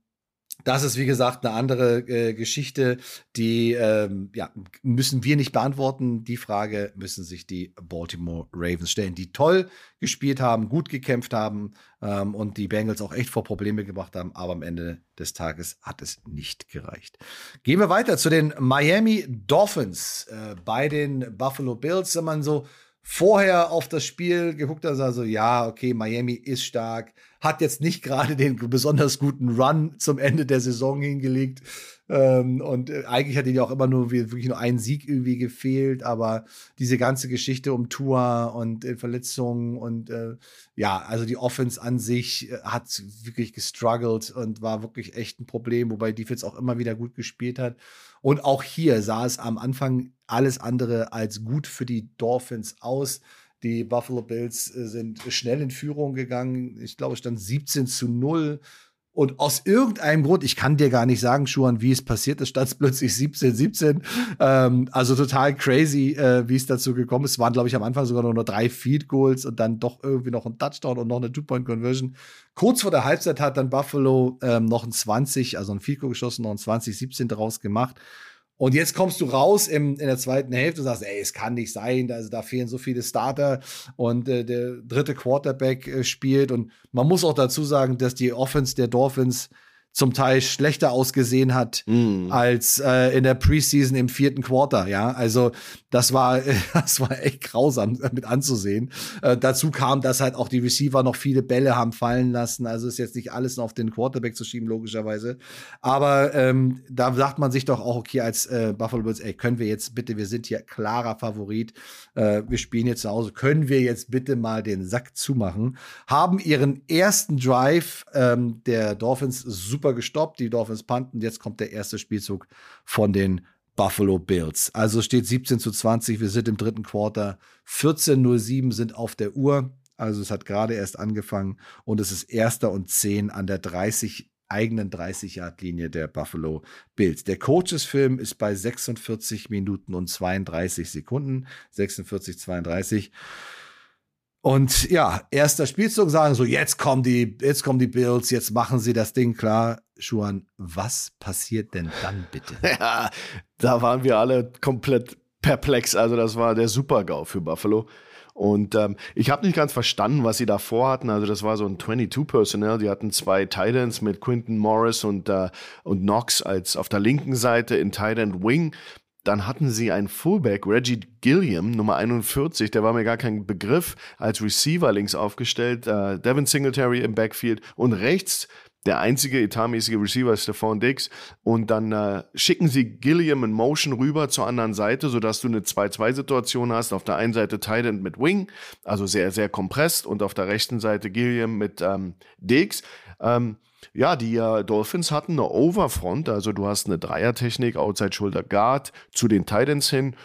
das ist, wie gesagt, eine andere äh, Geschichte, die ähm, ja, müssen wir nicht beantworten. Die Frage müssen sich die Baltimore Ravens stellen, die toll gespielt haben, gut gekämpft haben ähm, und die Bengals auch echt vor Probleme gebracht haben. Aber am Ende des Tages hat es nicht gereicht. Gehen wir weiter zu den Miami Dolphins. Äh, bei den Buffalo Bills, wenn man so vorher auf das Spiel geguckt hat, also ja, okay, Miami ist stark, hat jetzt nicht gerade den besonders guten Run zum Ende der Saison hingelegt. Ähm, und äh, eigentlich hat ihnen ja auch immer nur wirklich nur ein Sieg irgendwie gefehlt, aber diese ganze Geschichte um Tour und äh, Verletzungen und äh, ja, also die Offense an sich äh, hat wirklich gestruggelt und war wirklich echt ein Problem, wobei Defense auch immer wieder gut gespielt hat. Und auch hier sah es am Anfang alles andere als gut für die Dolphins aus. Die Buffalo Bills äh, sind schnell in Führung gegangen. Ich glaube, es stand 17 zu 0. Und aus irgendeinem Grund, ich kann dir gar nicht sagen, Schuhan, wie es passiert ist, stand es plötzlich 17, 17. Ähm, also total crazy, äh, wie es dazu gekommen ist. Es waren, glaube ich, am Anfang sogar nur noch drei Field Goals und dann doch irgendwie noch ein Touchdown und noch eine Two-Point-Conversion. Kurz vor der Halbzeit hat dann Buffalo ähm, noch ein 20, also ein Field Goal geschossen, noch ein 20, 17 daraus gemacht. Und jetzt kommst du raus im, in der zweiten Hälfte und sagst, ey, es kann nicht sein, also da fehlen so viele Starter und äh, der dritte Quarterback äh, spielt. Und man muss auch dazu sagen, dass die Offense der Dolphins zum Teil schlechter ausgesehen hat mm. als äh, in der Preseason im vierten Quarter. Ja, also das war, <laughs> das war echt grausam mit anzusehen. Äh, dazu kam, dass halt auch die Receiver noch viele Bälle haben fallen lassen. Also ist jetzt nicht alles auf den Quarterback zu schieben, logischerweise. Aber ähm, da sagt man sich doch auch, okay, als äh, Buffalo Bills, ey, können wir jetzt bitte, wir sind hier klarer Favorit. Äh, wir spielen jetzt zu Hause. Können wir jetzt bitte mal den Sack zumachen? Haben ihren ersten Drive ähm, der Dolphins super gestoppt. Die Dolphins punten. Jetzt kommt der erste Spielzug von den Buffalo Bills. Also steht 17 zu 20. Wir sind im dritten Quarter. 14.07 sind auf der Uhr. Also es hat gerade erst angefangen und es ist erster und 10 an der 30 eigenen 30-Yard-Linie der Buffalo Bills. Der Coaches-Film ist bei 46 Minuten und 32 Sekunden. 46, 32. Und ja, erster Spielzug sagen so, jetzt kommen die, jetzt kommen die Bills, jetzt machen sie das Ding klar. Schuan, was passiert denn dann bitte? <laughs> Ja, da waren wir alle komplett perplex. Also das war der Super-GAU für Buffalo. Und ähm, ich habe nicht ganz verstanden, was sie da vorhatten. Also das war so ein 22-Personnel. Die hatten zwei Titans mit Quinton Morris und, äh, und Knox als auf der linken Seite in Titan Wing dann hatten sie einen Fullback, Reggie Gilliam, Nummer 41, der war mir gar kein Begriff, als Receiver links aufgestellt, äh, Devin Singletary im Backfield und rechts der einzige etatmäßige Receiver ist Stephon Diggs. Und dann äh, schicken sie Gilliam in Motion rüber zur anderen Seite, sodass du eine 2-2-Situation hast. Auf der einen Seite Titan mit Wing, also sehr, sehr kompresst. Und auf der rechten Seite Gilliam mit ähm, Diggs. Ähm, ja, die äh, Dolphins hatten eine Overfront, also du hast eine Dreiertechnik, Outside Shoulder Guard zu den Titans hin.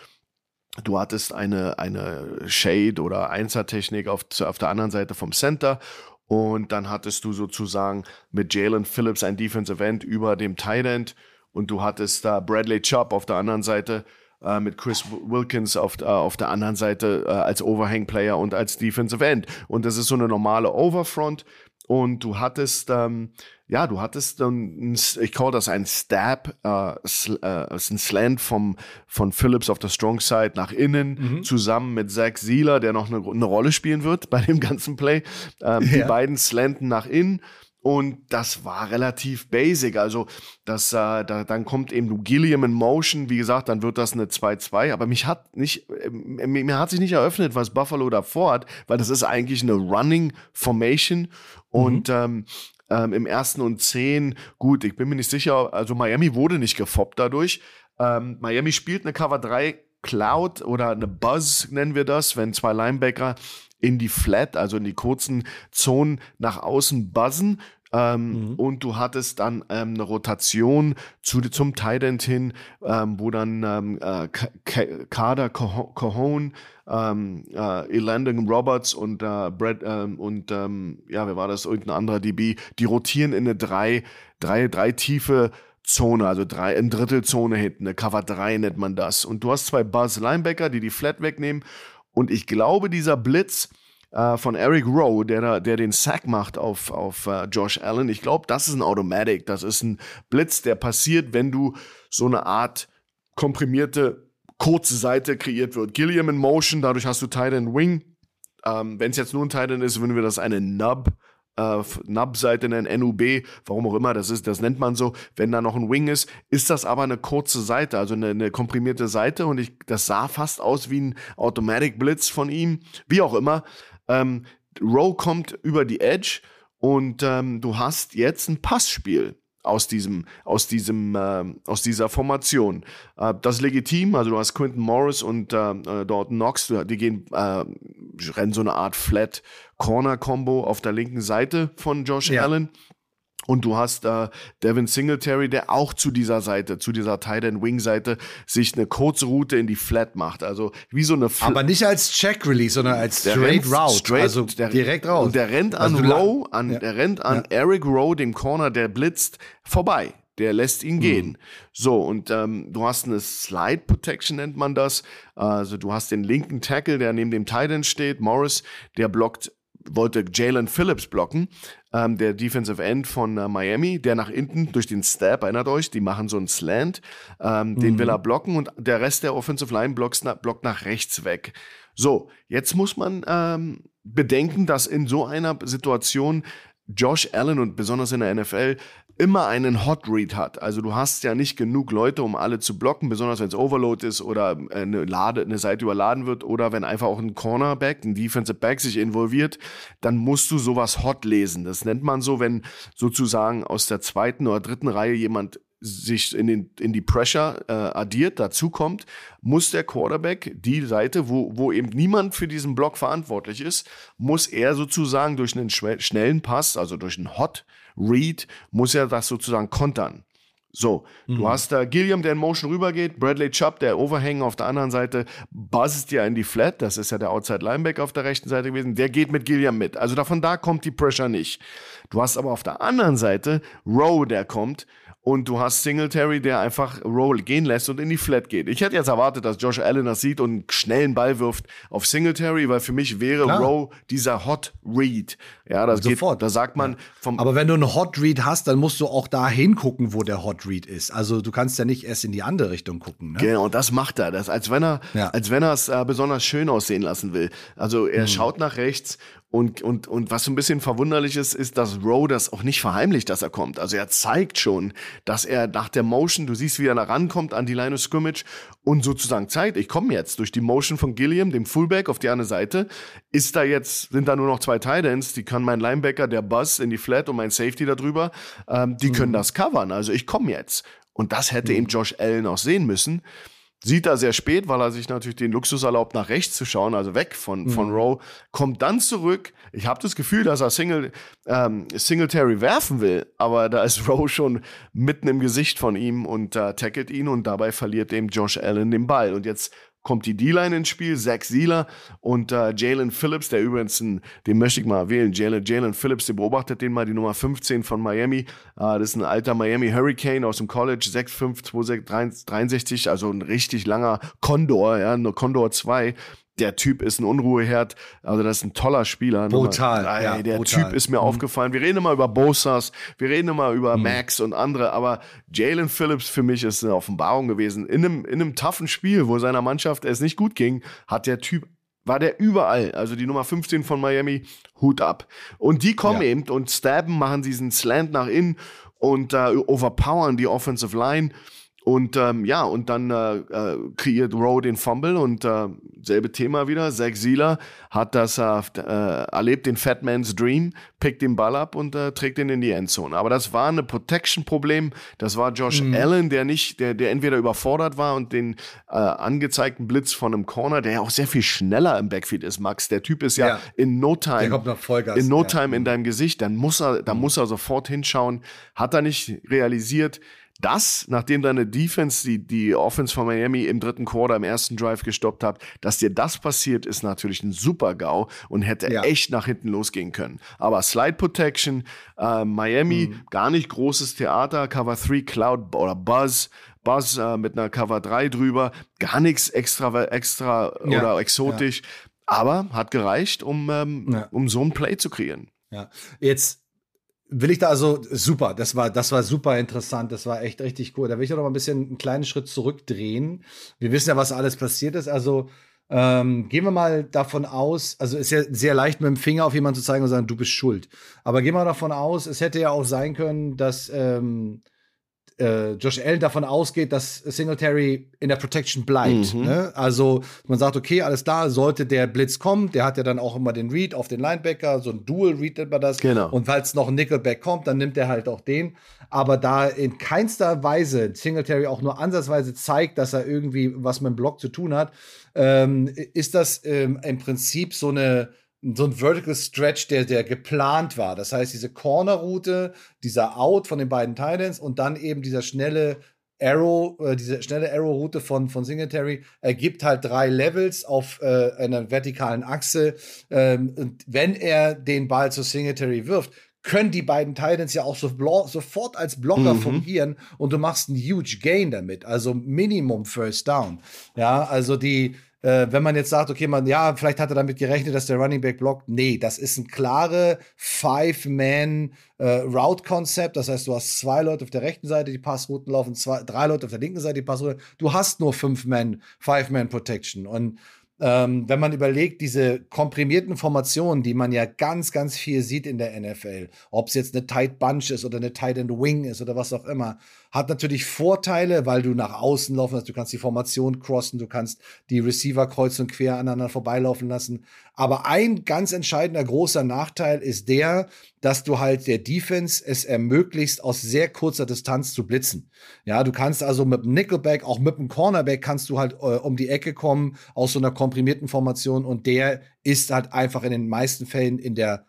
Du hattest eine, eine Shade oder Einser-Technik auf, auf der anderen Seite vom Center und dann hattest du sozusagen mit Jalen Phillips ein Defensive End über dem Tight End und du hattest da Bradley Chubb auf der anderen Seite äh, mit Chris Wilkins auf, äh, auf der anderen Seite äh, als Overhang-Player und als Defensive End. Und das ist so eine normale Overfront. Und du hattest ähm, ja, du hattest dann, ich call das ein Stab, äh, sl äh, ist ein Slant vom, von Phillips auf der Strong Side nach innen, mhm. zusammen mit Zach Sieler, der noch eine, eine, Rolle spielen wird <laughs> bei dem ganzen Play. Ähm, ja. Die beiden slanten nach innen. Und das war relativ basic. Also, das, äh, da, dann kommt eben Gilliam in Motion. Wie gesagt, dann wird das eine 2-2. Aber mich hat nicht, äh, mir hat sich nicht eröffnet, was Buffalo davor hat, weil das ist eigentlich eine Running Formation. Und mhm. ähm, ähm, im ersten und zehn. Gut, ich bin mir nicht sicher, also Miami wurde nicht gefoppt dadurch. Ähm, Miami spielt eine Cover 3 Cloud oder eine Buzz nennen wir das, wenn zwei Linebacker in die Flat, also in die kurzen Zonen nach außen buzzen. Ähm, mhm. Und du hattest dann ähm, eine Rotation zu, zum Tight End hin, ähm, wo dann ähm, äh, Kader Cajon, ähm, äh, Elandon Roberts und äh, Brad ähm, und ähm, ja, wer war das? Irgendein anderer DB, die rotieren in eine drei, drei, drei tiefe Zone, also drei, in Drittelzone hinten, eine Cover 3 nennt man das. Und du hast zwei Buzz Linebacker, die die Flat wegnehmen. Und ich glaube, dieser Blitz, äh, von Eric Rowe, der, der den Sack macht auf, auf uh, Josh Allen. Ich glaube, das ist ein Automatic. Das ist ein Blitz, der passiert, wenn du so eine Art komprimierte kurze Seite kreiert wird. Gilliam in Motion, dadurch hast du Titan Wing. Ähm, wenn es jetzt nur ein Titan ist, würden wir das eine Nub äh, Nub-Seite nennen, NUB, warum auch immer, das ist, das nennt man so. Wenn da noch ein Wing ist, ist das aber eine kurze Seite, also eine, eine komprimierte Seite und ich, das sah fast aus wie ein Automatic Blitz von ihm, wie auch immer. Ähm, Rowe kommt über die Edge und ähm, du hast jetzt ein Passspiel aus diesem, aus diesem, äh, aus dieser Formation. Äh, das ist legitim. Also du hast Quinton Morris und äh, äh Dalton Knox, die gehen, äh, rennen so eine Art Flat Corner Combo auf der linken Seite von Josh ja. Allen. Und du hast äh, Devin Singletary, der auch zu dieser Seite, zu dieser Tight End Wing Seite, sich eine kurze Route in die Flat macht. Also wie so eine. Fl Aber nicht als Check Release, sondern als Straight Route. Straight, also der, direkt raus. Und der rennt an also Rowe, an, ja. der rennt an ja. Eric Rowe, dem Corner, der blitzt vorbei. Der lässt ihn mhm. gehen. So, und ähm, du hast eine Slide Protection, nennt man das. Also du hast den linken Tackle, der neben dem Tight End steht, Morris, der blockt wollte Jalen Phillips blocken, ähm, der Defensive End von äh, Miami, der nach hinten durch den Stab, erinnert euch, die machen so einen Slant, ähm, mhm. den will er blocken und der Rest der Offensive Line blockt, blockt nach rechts weg. So, jetzt muss man ähm, bedenken, dass in so einer Situation Josh Allen und besonders in der NFL immer einen Hot Read hat. Also du hast ja nicht genug Leute, um alle zu blocken, besonders wenn es Overload ist oder eine, Lade, eine Seite überladen wird oder wenn einfach auch ein Cornerback, ein Defensive Back sich involviert, dann musst du sowas Hot lesen. Das nennt man so, wenn sozusagen aus der zweiten oder dritten Reihe jemand sich in, den, in die Pressure äh, addiert, dazu kommt, muss der Quarterback die Seite, wo, wo eben niemand für diesen Block verantwortlich ist, muss er sozusagen durch einen schnellen Pass, also durch einen Hot Read, muss er das sozusagen kontern. So, mhm. du hast da Gilliam, der in Motion rübergeht, Bradley Chubb, der Overhang auf der anderen Seite, buzzet ja in die Flat, das ist ja der Outside Linebacker auf der rechten Seite gewesen, der geht mit Gilliam mit. Also davon da kommt die Pressure nicht. Du hast aber auf der anderen Seite Rowe, der kommt und du hast Singletary, der einfach Roll gehen lässt und in die Flat geht. Ich hätte jetzt erwartet, dass Josh Allen das sieht und einen schnellen Ball wirft auf Singletary, weil für mich wäre Klar. Rowe dieser Hot Read. Ja, das Sofort. Geht, da sagt man vom. Aber wenn du einen Hot Read hast, dann musst du auch da hingucken, wo der Hot Read ist. Also du kannst ja nicht erst in die andere Richtung gucken. Ne? Genau, und das macht er. Das, als wenn er, ja. als wenn er es äh, besonders schön aussehen lassen will. Also er mhm. schaut nach rechts Und, und, und was so ein bisschen verwunderlich ist, ist, dass Rowe das auch nicht verheimlicht, dass er kommt. Also er zeigt schon, dass er nach der Motion, du siehst, wie er da rankommt an die Line of Scrimmage und sozusagen zeigt, ich komme jetzt durch die Motion von Gilliam, dem Fullback auf die andere Seite, ist da jetzt, sind da nur noch zwei Titans, die kann mein Linebacker, der Buzz in die Flat und mein Safety darüber, ähm, die mhm. können das covern. Also ich komme jetzt. Und das hätte mhm. eben Josh Allen auch sehen müssen. Sieht er sehr spät, weil er sich natürlich den Luxus erlaubt, nach rechts zu schauen, also weg von, mhm. von Rowe. Kommt dann zurück. Ich habe das Gefühl, dass er Single, ähm, Singletary werfen will, aber da ist <laughs> Rowe schon mitten im Gesicht von ihm und äh, tackelt ihn und dabei verliert dem Josh Allen den Ball. Und jetzt kommt die D-Line ins Spiel, Zach Sieler und äh, Jalen Phillips, der übrigens, ein, den möchte ich mal wählen, Jalen, Jalen Phillips, der beobachtet den mal, die Nummer 15 von Miami, äh, das ist ein alter Miami Hurricane aus dem College, 6'5", 263, also ein richtig langer Condor, ja, nur Condor 2, der Typ ist ein Unruheherd. Also, das ist ein toller Spieler. Brutal. Ey, ja, der brutal. Typ ist mir mhm. aufgefallen. Wir reden immer über Bosas, wir reden immer über mhm. Max und andere, aber Jalen Phillips für mich ist eine Offenbarung gewesen. In einem, in einem toughen Spiel, wo seiner Mannschaft es nicht gut ging, hat der Typ war der überall. Also die Nummer 15 von Miami, Hut ab. Und die kommen ja. eben und stabben, machen diesen Slant nach innen und äh, overpowern die Offensive Line. Und ähm, ja, und dann äh, äh, kreiert Rowe den Fumble und äh, selbe Thema wieder. Zach Sieler hat das äh, äh, erlebt, den Fat Man's Dream, pickt den Ball ab und äh, trägt ihn in die Endzone. Aber das war ein Protection-Problem. Das war Josh mhm. Allen, der nicht, der, der entweder überfordert war und den äh, angezeigten Blitz von einem Corner, der ja auch sehr viel schneller im Backfield ist, Max. Der Typ ist ja, ja. in No Time, der kommt noch Vollgas, in No Time in deinem Gesicht. Dann muss er, dann mhm. muss er sofort hinschauen. Hat er nicht realisiert das, nachdem deine Defense die, die Offense von Miami im dritten Quarter, im ersten Drive gestoppt hat, dass dir das passiert, ist natürlich ein super GAU und hätte ja. echt nach hinten losgehen können. Aber Slide Protection, äh, Miami, mhm. gar nicht großes Theater, Cover 3, Cloud oder Buzz, Buzz äh, mit einer Cover 3 drüber, gar nichts extra, extra ja. oder exotisch, ja. aber hat gereicht, um, ähm, um so ein Play zu kreieren. Ja, jetzt will ich da also super, das war das war super interessant, das war echt richtig cool. Da will ich noch mal ein bisschen einen kleinen Schritt zurückdrehen. Wir wissen ja, was alles passiert ist, also ähm, gehen wir mal davon aus, also ist ja sehr leicht mit dem Finger auf jemanden zu zeigen und sagen, du bist schuld. Aber gehen wir davon aus, es hätte ja auch sein können, dass ähm, äh, Josh Allen davon ausgeht, dass Singletary in der Protection bleibt. Mhm. Ne? Also man sagt, okay, alles klar, sollte der Blitz kommen, der hat ja dann auch immer den Read auf den Linebacker, so ein Dual Read nennt man das. Genau. Und falls noch ein Nickelback kommt, dann nimmt er halt auch den. Aber da in keinster Weise Singletary auch nur ansatzweise zeigt, dass er irgendwie was mit dem Block zu tun hat, ähm, ist das ähm, im Prinzip so eine so ein Vertical Stretch, der, der geplant war. Das heißt, diese Corner-Route, dieser Out von den beiden Titans und dann eben dieser schnelle Arrow, äh, diese schnelle Arrow-Route von, von Singletary ergibt halt drei Levels auf äh, einer vertikalen Achse. Ähm, und wenn er den Ball zu Singletary wirft, können die beiden Titans ja auch so sofort als Blocker mhm. fungieren und du machst einen huge Gain damit, also Minimum First Down. Ja, also die, äh, wenn man jetzt sagt, okay, man, ja, vielleicht hat er damit gerechnet, dass der Running Back blockt. Nee, das ist ein klare Five-Man-Route-Konzept. Äh, das heißt, du hast zwei Leute auf der rechten Seite, die Passrouten laufen, zwei, drei Leute auf der linken Seite, die Passrouten. Du hast nur Fünf-Man, Five-Man-Protection. Und ähm, wenn man überlegt, diese komprimierten Formationen, die man ja ganz, ganz viel sieht in der NFL, ob es jetzt eine Tight Bunch ist oder eine Tight End Wing ist oder was auch immer, hat natürlich Vorteile, weil du nach außen laufen kannst, du kannst die Formation crossen, du kannst die Receiver kreuz und quer aneinander vorbeilaufen lassen. Aber ein ganz entscheidender großer Nachteil ist der, dass du halt der Defense es ermöglicht, aus sehr kurzer Distanz zu blitzen. Ja, du kannst also mit dem Nickelback, auch mit dem Cornerback kannst du halt äh, um die Ecke kommen aus so einer komprimierten Formation und der ist halt einfach in den meisten Fällen in der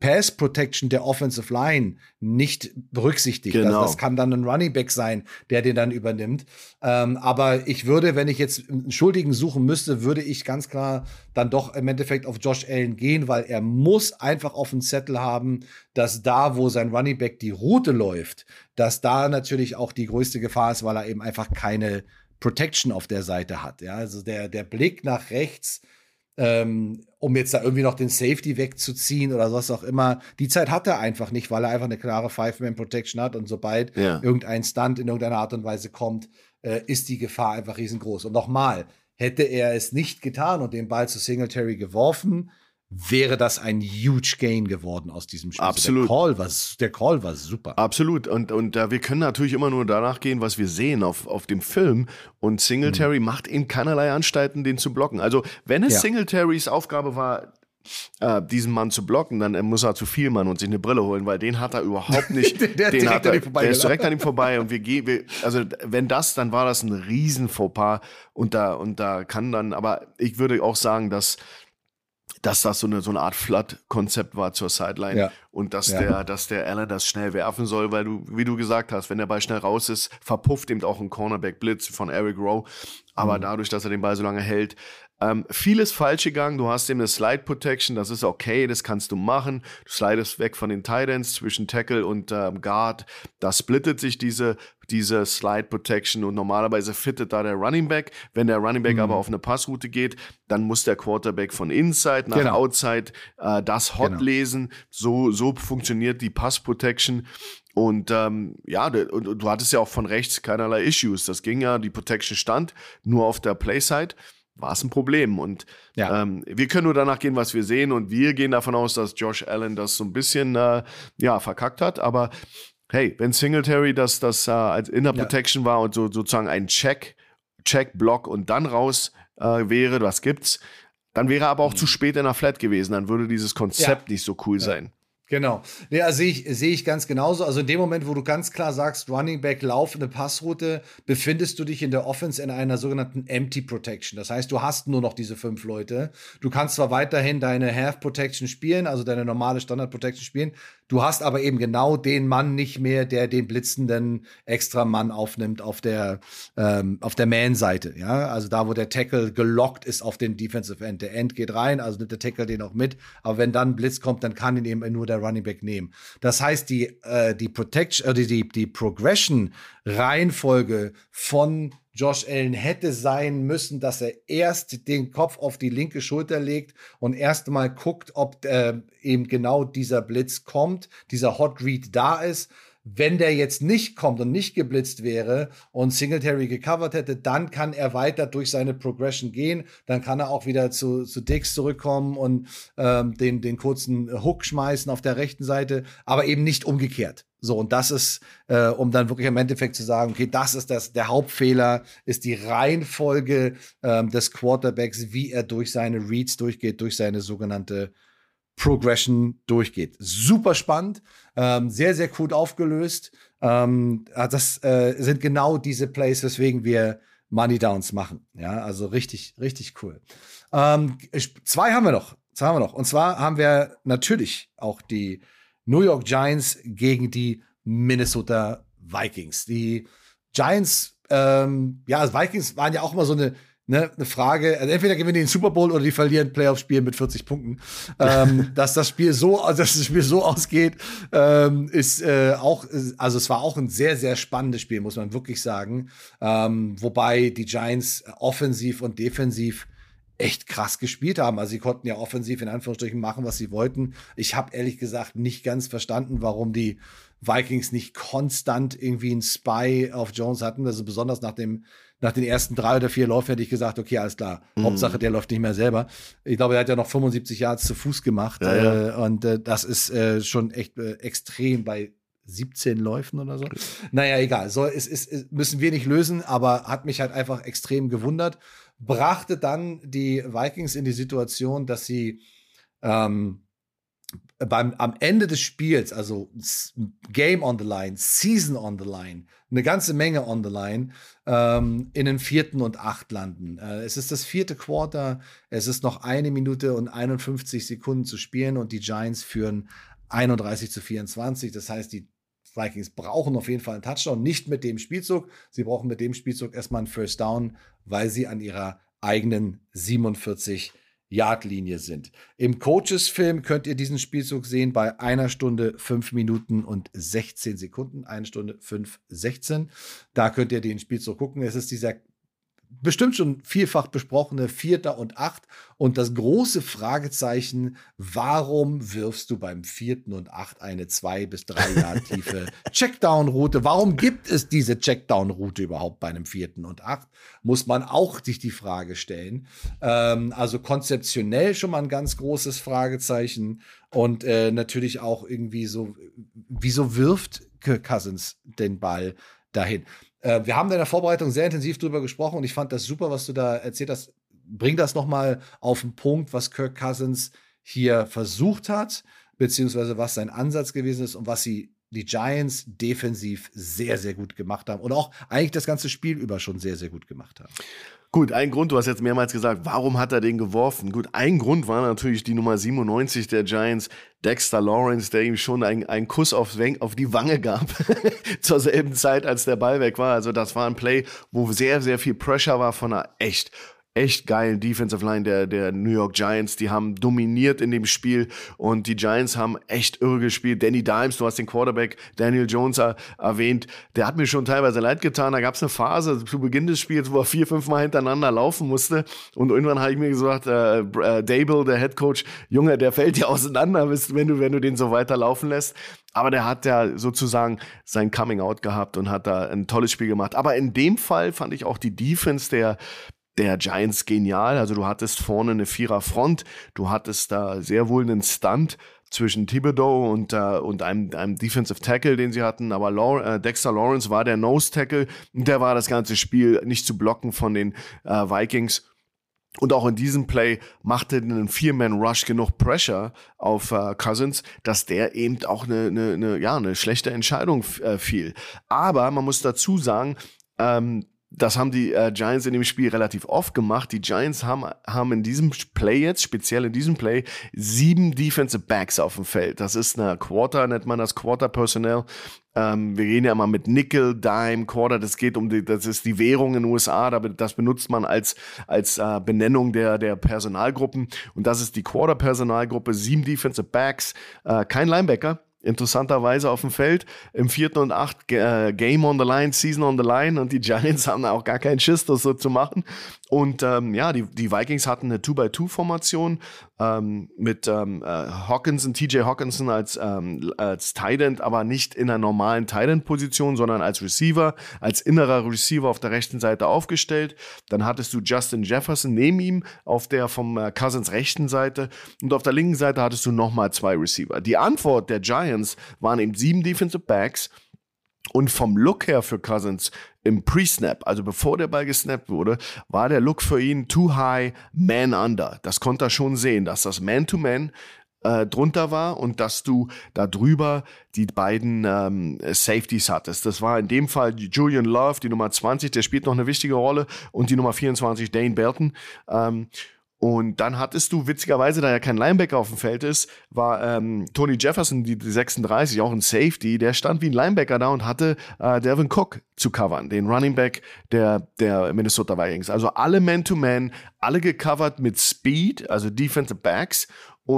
Pass Protection der Offensive Line nicht berücksichtigt. Also genau. Das, das, kann dann ein Running Back sein, der den dann übernimmt. Ähm, aber ich würde, wenn ich jetzt einen Schuldigen suchen müsste, würde ich ganz klar dann doch im Endeffekt auf Josh Allen gehen, weil er muss einfach auf dem Zettel haben, dass da, wo sein Running Back die Route läuft, dass da natürlich auch die größte Gefahr ist, weil er eben einfach keine Protection auf der Seite hat. Ja, also der, der Blick nach rechts ähm, um jetzt da irgendwie noch den Safety wegzuziehen oder was auch immer. Die Zeit hat er einfach nicht, weil er einfach eine klare Five-Man-Protection hat und sobald ja. irgendein Stunt in irgendeiner Art und Weise kommt, äh, ist die Gefahr einfach riesengroß. Und nochmal, hätte er es nicht getan und den Ball zu Singletary geworfen, wäre das ein huge Gain geworden aus diesem Spiel. Absolut. Also der, Call war, der Call war super. Absolut. Und, und äh, wir können natürlich immer nur danach gehen, was wir sehen auf, auf dem Film. Und Singletary mhm. macht eben keinerlei Anstalten, den zu blocken. Also, wenn es ja. Singetarys Aufgabe war, äh, diesen Mann zu blocken, dann äh, muss er zu viel Mann und sich eine Brille holen, weil den hat er überhaupt <laughs> nicht. der, den hat er, der ist direkt an ihm vorbei und wir gehen, also wenn das, dann war das ein riesen Fauxpas und da und da kann dann, aber ich würde auch sagen, dass dass das so eine, so eine Art Flood-Konzept war zur Sideline ja. und dass ja. der, dass der Allen das schnell werfen soll, weil du, wie du gesagt hast, wenn der Ball schnell raus ist, verpufft eben auch ein Cornerback-Blitz von Eric Rowe. Aber mhm. dadurch, dass er den Ball so lange hält, ähm, vieles falsch gegangen. Du hast eben eine Slide Protection, das ist okay, das kannst du machen. Du slidest weg von den Titans zwischen Tackle und ähm, Guard. Da splittet sich diese, diese Slide Protection und normalerweise fittet da der Running Back. Wenn der Running Back mhm. aber auf eine Passroute geht, dann muss der Quarterback von Inside nach genau. Outside äh, das Hot genau. lesen. So, so funktioniert die Pass Protection. Und ähm, ja, und du hattest ja auch von rechts keinerlei Issues. Das ging ja, die Protection stand nur auf der Playside war es ein Problem. Und ja. ähm, wir können nur danach gehen, was wir sehen. Und wir gehen davon aus, dass Josh Allen das so ein bisschen äh, ja, verkackt hat. Aber hey, wenn Singletary das, das äh, als Inner Protection ja. war und so, sozusagen ein Check, Check-Block und dann raus äh, wäre, was gibt's, dann wäre er aber auch mhm. zu spät in der Flat gewesen. Dann würde dieses Konzept ja. nicht so cool sein. Genau. Ja, sehe ich, sehe ich ganz genauso. Also in dem Moment, wo du ganz klar sagst, Running Back, laufende Passroute, befindest du dich in der Offense in einer sogenannten Empty Protection. Das heißt, du hast nur noch diese fünf Leute. Du kannst zwar weiterhin deine Half Protection spielen, also deine normale Standard Protection spielen, Du hast aber eben genau den Mann nicht mehr, der den blitzenden extra Mann aufnimmt auf der, ähm, auf der Man-Seite. Ja, also da, wo der Tackle gelockt ist auf den Defensive End. Der End geht rein, also nimmt der Tackle den auch mit. Aber wenn dann Blitz kommt, dann kann ihn eben nur der Running Back nehmen. Das heißt, die, äh, die Protection, äh, die, die Progression-Reihenfolge von Josh Allen hätte sein müssen, dass er erst den Kopf auf die linke Schulter legt und erst mal guckt, ob äh, eben genau dieser Blitz kommt, dieser Hot Read da ist. Wenn der jetzt nicht kommt und nicht geblitzt wäre und Singletary gecovert hätte, dann kann er weiter durch seine Progression gehen. Dann kann er auch wieder zu, zu Dix zurückkommen und ähm, den, den kurzen Hook schmeißen auf der rechten Seite, aber eben nicht umgekehrt. So, und das ist, äh, um dann wirklich im Endeffekt zu sagen, okay, das ist das, der Hauptfehler, ist die Reihenfolge ähm, des Quarterbacks, wie er durch seine Reads durchgeht, durch seine sogenannte Progression durchgeht. Super spannend, ähm, sehr, sehr gut aufgelöst. Ähm, das äh, sind genau diese Plays, weswegen wir Money Downs machen. Ja, also richtig, richtig cool. Ähm, zwei haben wir noch. Zwei haben wir noch. Und zwar haben wir natürlich auch die New York Giants gegen die Minnesota Vikings. Die Giants, ähm, ja, also Vikings waren ja auch immer so eine, ne, eine Frage. Also entweder gewinnen die den Super Bowl oder die verlieren Playoff-Spiel mit 40 Punkten. ähm, <laughs> dass das Spiel so, also <laughs> dass das Spiel so ausgeht, ähm, ist äh, auch, also es war auch ein sehr, sehr spannendes Spiel, muss man wirklich sagen. Ähm, wobei die Giants offensiv und defensiv echt krass gespielt haben. Also sie konnten ja offensiv in Anführungsstrichen machen, was sie wollten. Ich habe ehrlich gesagt nicht ganz verstanden, warum die Vikings nicht konstant irgendwie einen Spy auf Jones hatten. Also besonders nach dem nach den ersten drei oder vier Läufen hätte ich gesagt, okay, alles klar. Mhm. Hauptsache, der läuft nicht mehr selber. Ich glaube, er hat ja noch 75 Yards zu Fuß gemacht. Ja, ja. Äh, und äh, das ist äh, schon echt äh, extrem bei 17 Läufen oder so. Naja, egal. So, es, es, müssen wir nicht lösen, aber hat mich halt einfach extrem gewundert brachte dann die Vikings in die Situation, dass sie ähm, beim, am Ende des Spiels, also Game on the Line, Season on the Line, eine ganze Menge on the Line, ähm, in den vierten und acht landen. Äh, es ist das vierte Quarter, es ist noch eine Minute und 51 Sekunden zu spielen und die Giants führen 31 zu 24. Das heißt, die Vikings brauchen auf jeden Fall einen Touchdown, nicht mit dem Spielzug. Sie brauchen mit dem Spielzug erstmal einen First Down, weil sie an ihrer eigenen 47 Yard-Linie sind. Im Coaches-Film könnt ihr diesen Spielzug sehen bei einer Stunde, fünf Minuten und 16 Sekunden. Eine Stunde, fünf, 16. Da könnt ihr den Spielzug gucken. Es ist dieser bestimmt schon vielfach besprochene Vierter und Acht und das große Fragezeichen, warum wirfst du beim Vierten und Acht eine zwei bis drei Jahre <laughs> tiefe Checkdown-Route? Warum gibt es diese Checkdown-Route überhaupt bei einem Vierten und Acht? Muss man auch sich die Frage stellen. Ähm, also konzeptionell schon mal ein ganz großes Fragezeichen und äh, natürlich auch irgendwie so, wieso wirft Kirk Cousins den Ball dahin? Äh, wir haben in der Vorbereitung sehr intensiv drüber gesprochen und ich fand das super, was du da erzählt hast. Bring das noch mal auf den Punkt, was Kirk Cousins hier versucht hat, beziehungsweise was sein Ansatz gewesen ist und was sie die Giants defensiv sehr, sehr gut gemacht haben und auch eigentlich das ganze Spiel über schon sehr, sehr gut gemacht haben. Gut, ein Grund, du hast jetzt mehrmals gesagt, warum hat er den geworfen? Gut, ein Grund war natürlich die Nummer 97 der Giants, Dexter Lawrence, der ihm schon einen Kuss auf, auf die Wange gab <laughs> zur selben Zeit, als der Ball weg war. Also das war ein Play, wo sehr, sehr viel Pressure war von einer echt echt geilen Defensive Line der, der New York Giants. Die haben dominiert in dem Spiel und die Giants haben echt irre gespielt. Danny Dimes, du hast den Quarterback Daniel Jones erwähnt, der hat mir schon teilweise leid getan. Da gab es eine Phase zu Beginn des Spiels, wo er vier, fünf Mal hintereinander laufen musste und irgendwann habe ich mir gesagt, äh, äh, Dable, der Head Coach, Junge, der fällt dir auseinander, wenn du, wenn du den so weiterlaufen lässt. Aber der hat ja sozusagen sein Coming Out gehabt und hat da ein tolles Spiel gemacht. Aber in dem Fall fand ich auch die Defense der, der Giants genial. Also du hattest vorne eine Vierer-Front, du hattest da sehr wohl einen Stunt zwischen Thibodeau und, äh, und einem, einem Defensive Tackle, den sie hatten. Aber Law äh, Dexter Lawrence war der Nose Tackle und der war das ganze Spiel nicht zu blocken von den äh, Vikings. Und auch in diesem Play machte ein Vier-Man-Rush genug Pressure auf äh, Cousins, dass der eben auch eine, eine, eine, ja, eine schlechte Entscheidung äh, fiel. Aber man muss dazu sagen, ähm, das haben die äh, Giants in dem Spiel relativ oft gemacht. Die Giants haben, haben in diesem Play jetzt, speziell in diesem Play, sieben Defensive Backs auf dem Feld. Das ist eine Quarter, nennt man das Quarter Personnel. Ähm, wir reden ja immer mit Nickel, Dime, Quarter. Das geht um die, das ist die Währung in den USA. Das benutzt man als, als äh, Benennung der, der Personalgruppen. Und das ist die Quarter Personalgruppe. Sieben Defensive Backs, äh, kein Linebacker interessanterweise auf dem Feld. Im vierten und acht äh, Game on the Line, Season on the Line und die Giants <laughs> haben auch gar keinen Schiss, das so zu machen. Und ähm, ja, die, die Vikings hatten eine 2x2-Formation ähm, mit ähm, äh, Hawkinson, TJ Hawkinson als, ähm, als Tight End, aber nicht in einer normalen Tight End-Position, sondern als Receiver, als innerer Receiver auf der rechten Seite aufgestellt. Dann hattest du Justin Jefferson neben ihm auf der vom äh, Cousins rechten Seite und auf der linken Seite hattest du nochmal zwei Receiver. Die Antwort der Giants waren eben sieben Defensive Backs und vom Look her für Cousins im Pre-Snap, also bevor der Ball gesnappt wurde, war der Look für ihn too high, man under. Das konnte er schon sehen, dass das Man-to-Man äh, drunter war und dass du da drüber die beiden ähm, Safeties hattest. Das war in dem Fall Julian Love, die Nummer 20, der spielt noch eine wichtige Rolle, und die Nummer 24, Dane Belton. Ähm, und dann hattest du, witzigerweise, da ja kein Linebacker auf dem Feld ist, war ähm, Tony Jefferson, die, die 36, auch ein Safety, der stand wie ein Linebacker da und hatte äh, Devin Cook zu covern, den Running Back der, der Minnesota Vikings. Also alle Man-to-Man, -Man, alle gecovert mit Speed, also Defensive Backs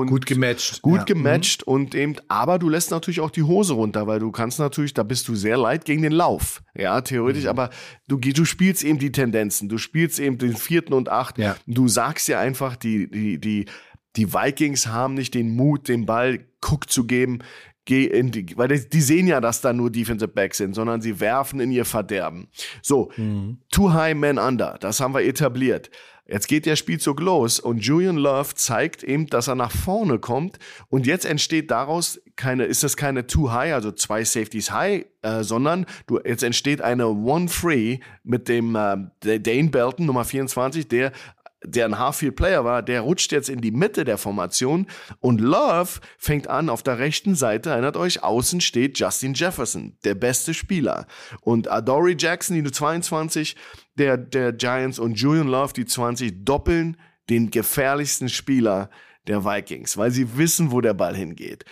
und gut gematcht. Gut ja. gematcht mhm. und eben, aber du lässt natürlich auch die Hose runter, weil du kannst natürlich, da bist du sehr leid gegen den Lauf. Ja, theoretisch, mhm. aber du, du spielst eben die Tendenzen, du spielst eben den vierten und achten. Ja. Du sagst ja einfach, die, die, die, die Vikings haben nicht den Mut, den Ball Cook zu geben. Geh in die, weil die, die sehen ja, dass da nur Defensive Backs sind, sondern sie werfen in ihr Verderben. So, mhm. Too High Man Under, das haben wir etabliert. Jetzt geht der Spielzug los und Julian Love zeigt eben, dass er nach vorne kommt und jetzt entsteht daraus keine, ist das keine Too High, also zwei Safeties High, äh, sondern du, jetzt entsteht eine One Free mit dem äh, Dane Belton Nummer 24, der der ein Half-Field-Player war, der rutscht jetzt in die Mitte der Formation und Love fängt an auf der rechten Seite, erinnert euch, außen steht Justin Jefferson, der beste Spieler. Und Adoree Jackson, die 22, der, der Giants und Julian Love, die 20, doppeln den gefährlichsten Spieler der Vikings, weil sie wissen, wo der Ball hingeht.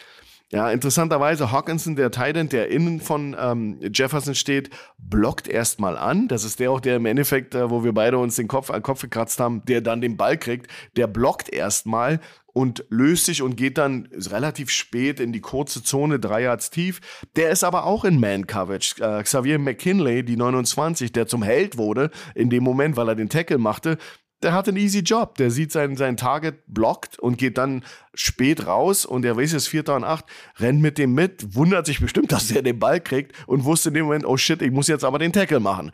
Ja, interessanterweise, Hawkinson, der Titan, der innen von ähm, Jefferson steht, blockt erstmal an. Das ist der auch, der im Endeffekt, äh, wo wir beide uns den Kopf an Kopf gekratzt haben, der dann den Ball kriegt. Der blockt erstmal und löst sich und geht dann relativ spät in die kurze Zone, drei Yards tief. Der ist aber auch in Man-Coverage. Äh, Xavier McKinley, die 29, der zum Held wurde in dem Moment, weil er den Tackle machte, der hat einen easy Job. Der sieht sein, sein Target blockt und geht dann spät raus und er weiß, es ist Vierter und Acht, rennt mit dem mit, wundert sich bestimmt, <laughs> dass er den Ball kriegt und wusste in dem Moment, oh shit, ich muss jetzt aber den Tackle machen.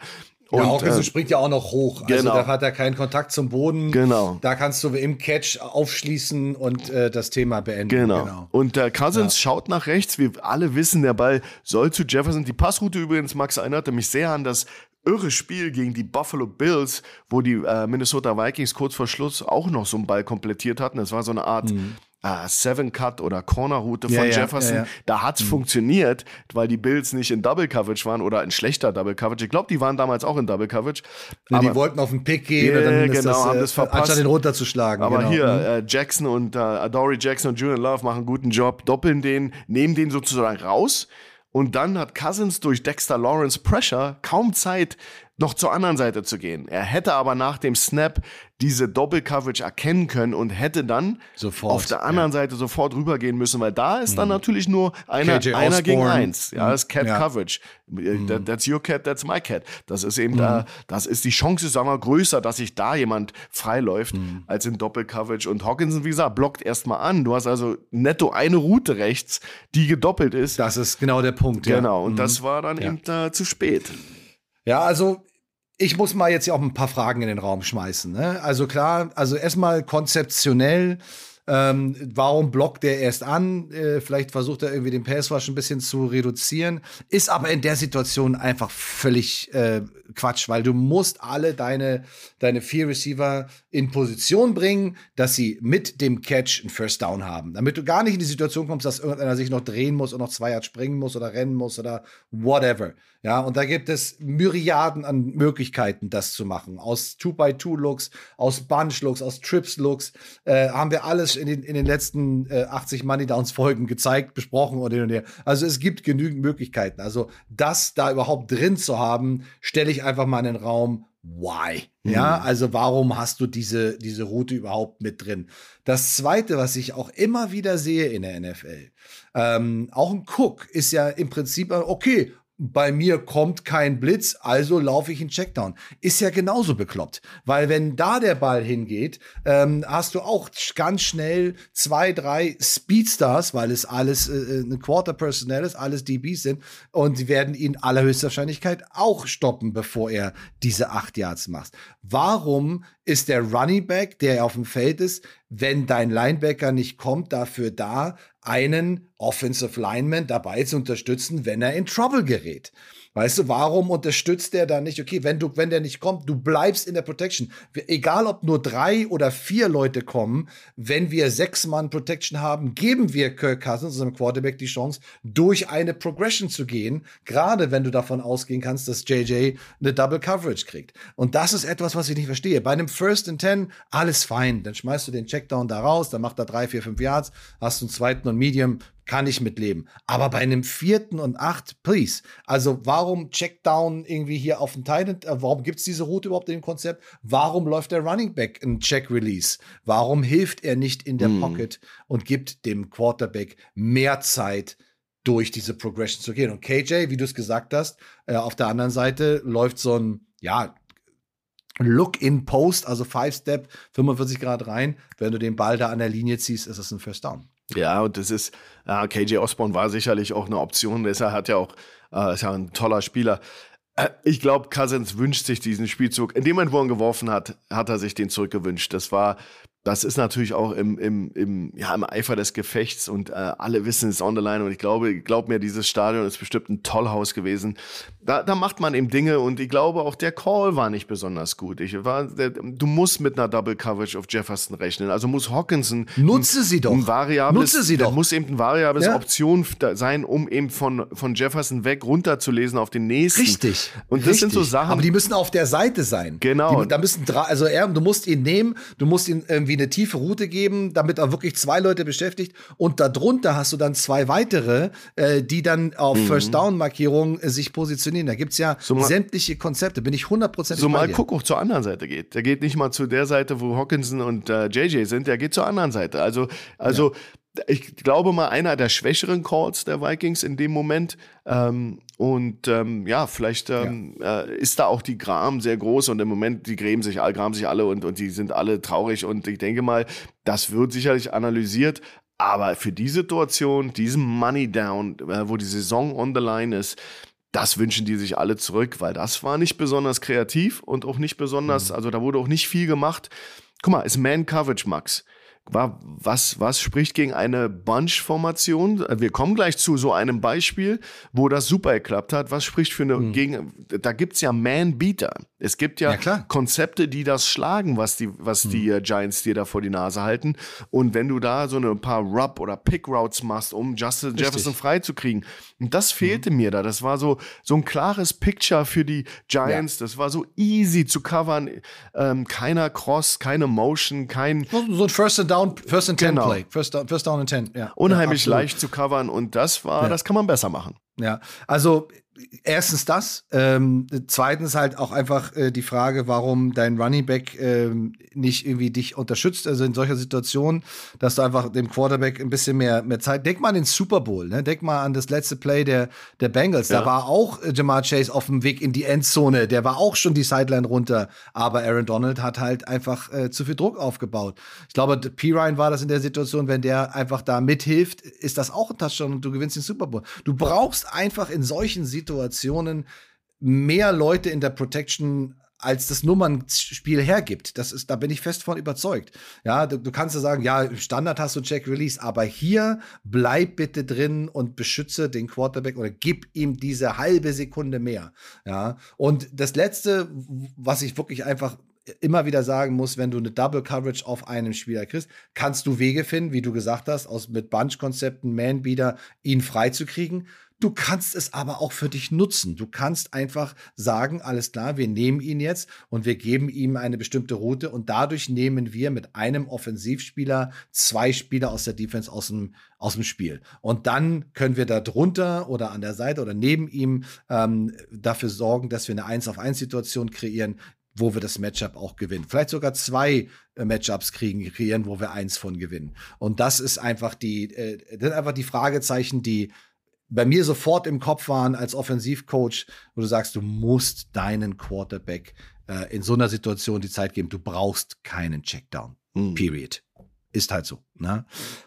Und, ja, Hawkinson äh, springt ja auch noch hoch. Also genau. da hat er keinen Kontakt zum Boden. Genau. Da kannst du im Catch aufschließen und äh, das Thema beenden. Genau. genau. Und der Cousins ja. schaut nach rechts. Wir alle wissen, der Ball soll zu Jefferson. Die Passroute übrigens, Max, erinnerte mich sehr an das irre Spiel gegen die Buffalo Bills, wo die äh, Minnesota Vikings kurz vor Schluss auch noch so einen Ball komplettiert hatten. Das war so eine Art mhm. Äh, Seven Cut oder Corner Route von ja, Jefferson. Ja, da hat's mhm. funktioniert, weil die Bills nicht in Double Coverage waren oder in schlechter Double Coverage. Ich glaube, die waren damals auch in Double Coverage. Nee, aber, die wollten auf den Pick gehen yeah, dann genau, das, haben das äh, verpasst. Anstatt den runterzuschlagen. Aber genau. hier, mhm. äh, Jackson und äh, Adoree Jackson und Julian Love machen einen guten Job, doppeln den, nehmen den sozusagen raus. Und dann hat Cousins durch Dexter Lawrence Pressure kaum Zeit, noch zur anderen Seite zu gehen. Er hätte aber nach dem Snap diese Doppel-Coverage erkennen können und hätte dann sofort, auf der anderen ja. Seite sofort rübergehen müssen, weil da ist dann mhm. natürlich nur einer, einer gegen eins. Ja, das ist Cat ja. Coverage. Mhm. That's your cat, that's my cat. Das ist eben mhm. da, das ist die Chance, sagen wir, größer, dass sich da jemand freiläuft mhm. als in Doppel-Coverage. Und Hawkinson, wie gesagt, blockt erstmal an. Du hast also netto eine Route rechts, die gedoppelt ist. Das ist genau der Punkt. Genau. Und das mhm. war dann eben äh, zu spät. Ja, also ich muss mal jetzt ja auch ein paar Fragen in den Raum schmeißen. Ne? Also klar, also erstmal konzeptionell ähm, warum blockt der erst an? Äh, vielleicht versucht er irgendwie den Passwash ein bisschen zu reduzieren. Ist aber in der Situation einfach völlig äh, Quatsch, weil du musst alle deine, deine vier Receiver in Position bringen, dass sie mit dem Catch einen First Down haben. Damit du gar nicht in die Situation kommst, dass irgendeiner sich noch drehen muss und noch zwei Yards springen muss oder rennen muss oder whatever. Ja, und da gibt es Myriaden an Möglichkeiten, das zu machen. Aus Two-by-Two-Looks, aus Bunch-Looks, aus Trips-Looks äh, haben wir alles in den, in den letzten äh, 80 Money Downs Folgen <laughs> gezeigt, besprochen und hin und her. Also es gibt genügend Möglichkeiten. Also das da überhaupt drin zu haben, stelle ich einfach mal in den Raum. Why? Mhm. Ja, also warum hast du diese, diese Route überhaupt mit drin? Das zweite, was ich auch immer wieder sehe in der NFL, ähm, auch ein Cook ist ja im Prinzip, okay, bei mir kommt kein Blitz, also laufe ich in Checkdown. Ist ja genauso bekloppt. Weil wenn da der Ball hingeht, ähm, hast du auch ganz schnell zwei, drei Speedstars, weil es alles äh, ein Quarter Personnel ist, alles DBs sind. Und sie werden ihn allerhöchster Wahrscheinlichkeit auch stoppen, bevor er diese acht Yards macht. Warum ist der Running Back, der auf dem Feld ist, wenn dein Linebacker nicht kommt, dafür da, einen Offensive Lineman dabei zu unterstützen, wenn er in Trouble gerät. Weißt du, warum unterstützt der da nicht? Okay, wenn du, wenn der nicht kommt, du bleibst in der Protection. Egal, ob nur drei oder vier Leute kommen, wenn wir sechs Mann Protection haben, geben wir Kirk Cousins, unserem Quarterback, die Chance, durch eine Progression zu gehen. Gerade wenn du davon ausgehen kannst, dass JJ eine Double Coverage kriegt. Und das ist etwas, was ich nicht verstehe. Bei einem First and Ten, alles fein. Dann schmeißt du den Checkdown da raus, dann macht er drei, vier, fünf Yards, hast einen zweiten und Medium, kann ich mitleben. Aber bei einem vierten und acht, please. Also warum Checkdown irgendwie hier auf dem Titan? Äh, warum gibt es diese Route überhaupt in dem Konzept? Warum läuft der Running Back ein Check Release? Warum hilft er nicht in der mm. Pocket und gibt dem Quarterback mehr Zeit? durch diese Progression zu gehen. Und KJ, wie du es gesagt hast, äh, auf der anderen Seite läuft so ein, ja, Look in Post, also Five Step, 45 Grad rein. Wenn du den Ball da an der Linie ziehst, ist es ein First Down. Ja, und das ist, äh, KJ Osborne war sicherlich auch eine Option. Deshalb hat ja auch, äh, ist ja ein toller Spieler. Äh, ich glaube, Cousins wünscht sich diesen Spielzug. In dem Moment, wo er ihn geworfen hat, hat er sich den zurückgewünscht. Das war, das ist natürlich auch im, im, im, ja, im Eifer des Gefechts und äh, alle wissen es on the line. Und ich glaube, glaub mir, dieses Stadion ist bestimmt ein Tollhaus gewesen. Da, da macht man eben Dinge und ich glaube auch der Call war nicht besonders gut. Ich war, der, du musst mit einer Double Coverage auf Jefferson rechnen. Also muss Hawkinson nutze sie doch. Ein variables, nutze sie doch. Muss eben ein variables ja. Option sein, um eben von, von Jefferson weg runterzulesen auf den nächsten. Richtig. Und das Richtig. sind so Sachen. Aber die müssen auf der Seite sein. Genau. Die, da müssen also er, du musst ihn nehmen, du musst ihm irgendwie eine tiefe Route geben, damit er wirklich zwei Leute beschäftigt. Und darunter hast du dann zwei weitere, äh, die dann auf mhm. First Down Markierungen äh, sich positionieren. Da gibt's ja so sämtliche Konzepte, bin ich hundertprozentig So mal guck auch zur anderen Seite geht. Der geht nicht mal zu der Seite, wo Hawkinson und äh, JJ sind, der geht zur anderen Seite. Also, also ja. Ich glaube mal, einer der schwächeren Calls der Vikings in dem Moment. Ähm, und ähm, ja, vielleicht ähm, ja. Äh, ist da auch die Gram sehr groß und im Moment, die grämen sich, graben sich alle und, und die sind alle traurig. Und ich denke mal, das wird sicherlich analysiert. Aber für die Situation, diesen Money Down, äh, wo die Saison on the line ist, das wünschen die sich alle zurück, weil das war nicht besonders kreativ und auch nicht besonders, mhm. also da wurde auch nicht viel gemacht. Guck mal, ist Man Coverage, Max was, was spricht gegen eine Bunch-Formation? Wir kommen gleich zu so einem Beispiel, wo das super geklappt hat. Was spricht für eine mhm. gegen, da gibt's ja Man-Beater. Es gibt ja, ja Konzepte, die das schlagen, was die, was mhm. die äh, Giants dir da vor die Nase halten. Und wenn du da so ein paar Rub- oder Pick-Routes machst, um Justin Richtig. Jefferson freizukriegen, und das fehlte mhm. mir da. Das war so, so ein klares Picture für die Giants. Ja. Das war so easy zu covern. Ähm, keiner Cross, keine Motion, kein. So ein First and Down, First and Ten genau. Play. First down, first down and Ten, ja. Unheimlich ja, leicht zu covern und das war, das kann man besser machen. Ja, also erstens das. Ähm, zweitens halt auch einfach äh, die Frage, warum dein Running Back ähm, nicht irgendwie dich unterstützt. Also in solcher Situation, dass du einfach dem Quarterback ein bisschen mehr, mehr Zeit. Denk mal an den Super Bowl, ne? Denk mal an das letzte Play der, der Bengals. Ja. Da war auch äh, Jamar Chase auf dem Weg in die Endzone. Der war auch schon die Sideline runter. Aber Aaron Donald hat halt einfach äh, zu viel Druck aufgebaut. Ich glaube, P. Ryan war das in der Situation, wenn der einfach da mithilft, ist das auch ein Touchdown und du gewinnst den Super Bowl. Du brauchst einfach in solchen Situationen Situationen mehr Leute in der Protection als das Nummernspiel hergibt. Das ist, da bin ich fest von überzeugt. Ja, du, du kannst ja sagen, ja, Standard hast du Check Release, aber hier bleib bitte drin und beschütze den Quarterback oder gib ihm diese halbe Sekunde mehr. Ja, und das letzte, was ich wirklich einfach immer wieder sagen muss, wenn du eine Double Coverage auf einem Spieler kriegst, kannst du Wege finden, wie du gesagt hast, aus mit Bunch-Konzepten, Man-Beater, ihn freizukriegen. Du kannst es aber auch für dich nutzen. Du kannst einfach sagen, alles klar, wir nehmen ihn jetzt und wir geben ihm eine bestimmte Route und dadurch nehmen wir mit einem Offensivspieler zwei Spieler aus der Defense aus dem, aus dem Spiel. Und dann können wir da drunter oder an der Seite oder neben ihm ähm, dafür sorgen, dass wir eine 1 auf 1 Situation kreieren, wo wir das Matchup auch gewinnen. Vielleicht sogar zwei äh, Matchups kriegen, kreieren, wo wir eins von gewinnen. Und das ist einfach die, äh, das sind einfach die Fragezeichen, die bei mir sofort im Kopf waren als Offensivcoach, wo du sagst, du musst deinen Quarterback äh, in so einer Situation die Zeit geben. Du brauchst keinen Checkdown. Mhm. Period. Ist halt so. Ne?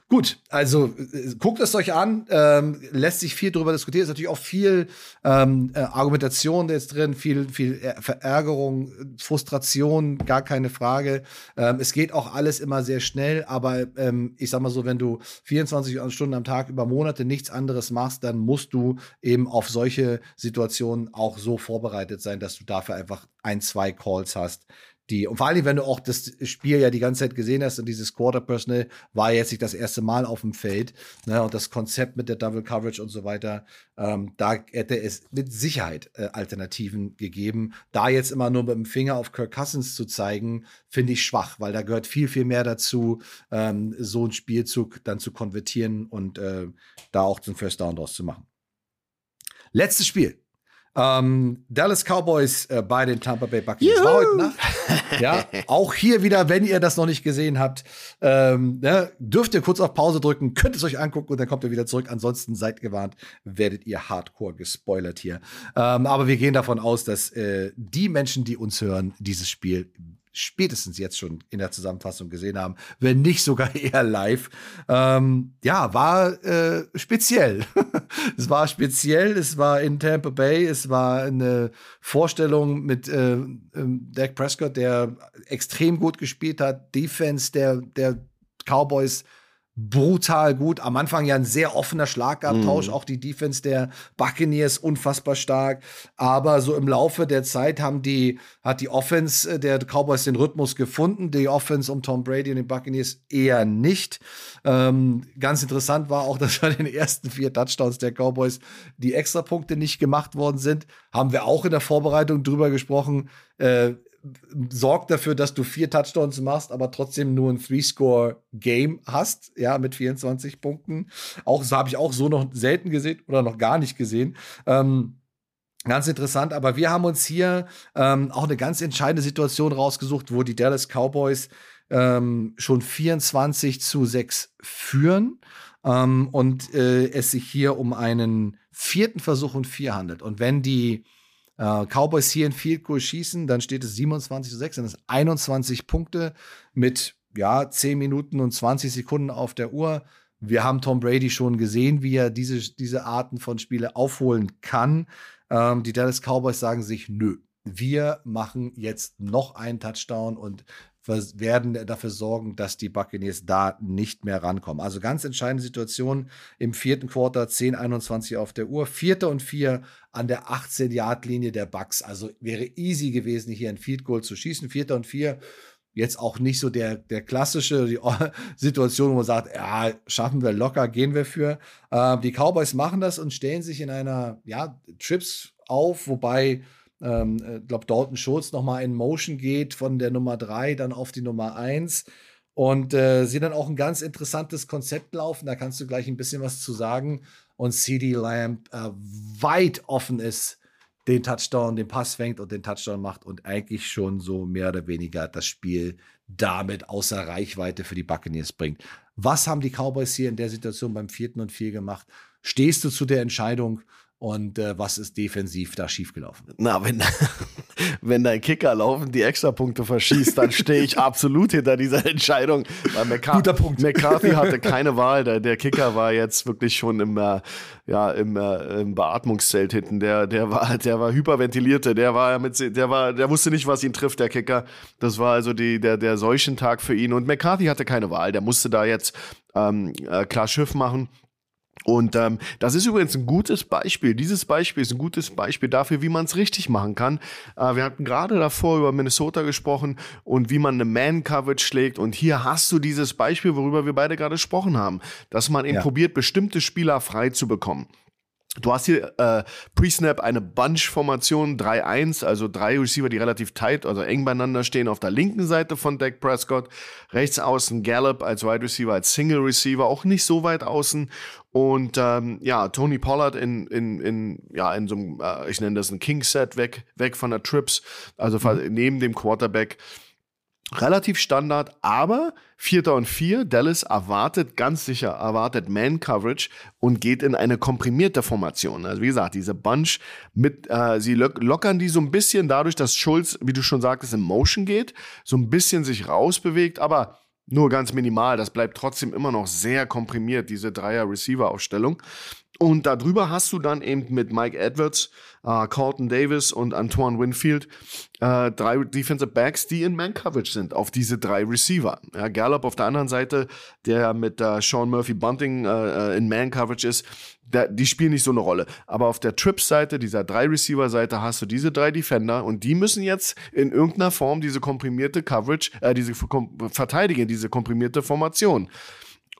Gut, also äh, guckt es euch an, ähm, lässt sich viel darüber diskutieren, ist natürlich auch viel ähm, äh, Argumentation jetzt drin, viel, viel Verärgerung, Frustration, gar keine Frage. Ähm, es geht auch alles immer sehr schnell, aber ähm, ich sag mal so, wenn du 24 Stunden am Tag über Monate nichts anderes machst, dann musst du eben auf solche Situationen auch so vorbereitet sein, dass du dafür einfach ein, zwei Calls hast, die, und vor allem, wenn du auch das Spiel ja die ganze Zeit gesehen hast und dieses Quarter Personal war jetzt nicht das erste Mal auf dem Feld, ne, und das Konzept mit der Double Coverage und so weiter, ähm, da hätte es mit Sicherheit äh, Alternativen gegeben. Da jetzt immer nur mit dem Finger auf Kirk Cousins zu zeigen, finde ich schwach, weil da gehört viel, viel mehr dazu, ähm, so einen Spielzug dann zu konvertieren und äh, da auch zum First Down draus zu machen. Letztes Spiel. Ähm, Dallas Cowboys äh, bei den Tampa Bay Buccaneers. War heute Nacht. ja, auch hier wieder, wenn ihr das noch nicht gesehen habt, ähm, ne, dürft ihr kurz auf Pause drücken, könnt es euch angucken und dann kommt ihr wieder zurück. Ansonsten seid gewarnt, werdet ihr hardcore gespoilert hier. Ähm, aber wir gehen davon aus, dass äh, die Menschen, die uns hören, dieses Spiel spätestens jetzt schon in der Zusammenfassung gesehen haben, wenn nicht sogar <laughs> eher live. Ähm, ja, war äh, speziell. <laughs> es war speziell, es war in Tampa Bay, es war eine Vorstellung mit äh, ähm, Dak Prescott, der extrem gut gespielt hat, Defense der, der Cowboys brutal gut. Am Anfang ja ein sehr offener Schlagabtausch, mm. auch die Defense der Buccaneers unfassbar stark. Aber so im Laufe der Zeit haben die, hat die Offense der Cowboys den Rhythmus gefunden. Die Offense um Tom Brady und den Buccaneers eher nicht. Ähm, ganz interessant war auch, <laughs> dass bei den ersten vier Touchdowns der Cowboys die Extrapunkte nicht gemacht worden sind. Haben wir auch in der Vorbereitung drüber gesprochen. Äh, sorgt dafür, dass du vier Touchdowns machst, aber trotzdem nur ein Three-Score-Game hast, ja, mit 24 Punkten. Auch so habe ich auch so noch selten gesehen oder noch gar nicht gesehen. Ähm, Ganz interessant, aber wir haben uns hier ähm, auch eine ganz entscheidende Situation rausgesucht, wo die Dallas Cowboys ähm, schon 24 zu 6 führen ähm, und äh, es sich hier um einen vierten Versuch und vier handelt. Und wenn die äh, Cowboys hier in Field Goal schießen, dann steht es 27 zu 6, dann ist 21 Punkte mit ja, 10 Minuten und 20 Sekunden auf der Uhr. Wir haben Tom Brady schon gesehen, wie er diese, diese Arten von Spiele aufholen kann. Ähm, die Dallas Cowboys sagen sich, nö, wir machen jetzt noch einen Touchdown und werden dafür sorgen, dass die Buccaneers da nicht mehr rankommen. Also ganz entscheidende Situation im vierten Quarter, 10, 21 auf der Uhr, vierter und vier an der 18-Yard-Linie der Bucks. Also wäre easy gewesen, hier ein Field Goal zu schießen. Vierter und vier, jetzt auch nicht so der, der klassische <laughs> Situation, wo man sagt, ja, schaffen wir locker, gehen wir für. Äh, die Cowboys machen das und stellen sich in einer, ja, Trips auf, wobei ähm, äh, glaube Dalton Schulz nochmal in Motion geht von der Nummer 3 dann auf die Nummer 1 und äh, sie dann auch ein ganz interessantes Konzept laufen. Da kannst du gleich ein bisschen was zu sagen. Und CD Lamb äh, weit offen ist, den Touchdown, den Pass fängt und den Touchdown macht und eigentlich schon so mehr oder weniger das Spiel damit außer Reichweite für die Buccaneers bringt. Was haben die Cowboys hier in der Situation beim vierten und vier gemacht? Stehst du zu der Entscheidung und äh, was ist defensiv da schiefgelaufen? Na, wenn, <laughs> wenn dein Kicker laufend die Extrapunkte verschießt, dann stehe ich absolut hinter dieser Entscheidung. Weil McCar Guter Punkt. McCarthy hatte <laughs> keine Wahl. Der, der Kicker war jetzt wirklich schon im, äh, ja, im, äh, im Beatmungszelt hinten. Der, der war, der war hyperventilierte. Der war mit, der war, der wusste nicht, was ihn trifft, der Kicker. Das war also die, der, der Seuchentag für ihn. Und McCarthy hatte keine Wahl. Der musste da jetzt ähm, äh, klar Schiff machen. Und ähm, das ist übrigens ein gutes Beispiel. Dieses Beispiel ist ein gutes Beispiel dafür, wie man es richtig machen kann. Äh, wir hatten gerade davor über Minnesota gesprochen und wie man eine Man-Coverage schlägt. Und hier hast du dieses Beispiel, worüber wir beide gerade gesprochen haben, dass man eben ja. probiert, bestimmte Spieler frei zu bekommen. Du hast hier äh, Pre-Snap eine Bunch-Formation 3-1, also drei Receiver, die relativ tight, also eng beieinander stehen auf der linken Seite von Dak Prescott. Rechts außen Gallup als Wide Receiver, als Single Receiver, auch nicht so weit außen. Und ähm, ja, Tony Pollard in, in, in, ja, in so einem, äh, ich nenne das ein King-Set, weg, weg von der Trips, also mhm. neben dem Quarterback relativ Standard, aber Vierter und Vier, Dallas erwartet ganz sicher, erwartet Man-Coverage und geht in eine komprimierte Formation. Also wie gesagt, diese Bunch mit, äh, sie lockern die so ein bisschen dadurch, dass Schulz, wie du schon sagtest, in Motion geht, so ein bisschen sich rausbewegt, aber nur ganz minimal. Das bleibt trotzdem immer noch sehr komprimiert, diese Dreier-Receiver-Aufstellung. Und darüber hast du dann eben mit Mike Edwards, äh, Colton Davis und Antoine Winfield äh, drei Defensive Backs, die in Man-Coverage sind, auf diese drei Receiver. Ja, Gallup auf der anderen Seite, der mit äh, Sean Murphy Bunting äh, äh, in Man-Coverage ist, der, die spielen nicht so eine Rolle. Aber auf der Trips-Seite, dieser drei-Receiver-Seite, hast du diese drei Defender und die müssen jetzt in irgendeiner Form diese komprimierte Coverage, äh, diese verteidigen, diese komprimierte Formation.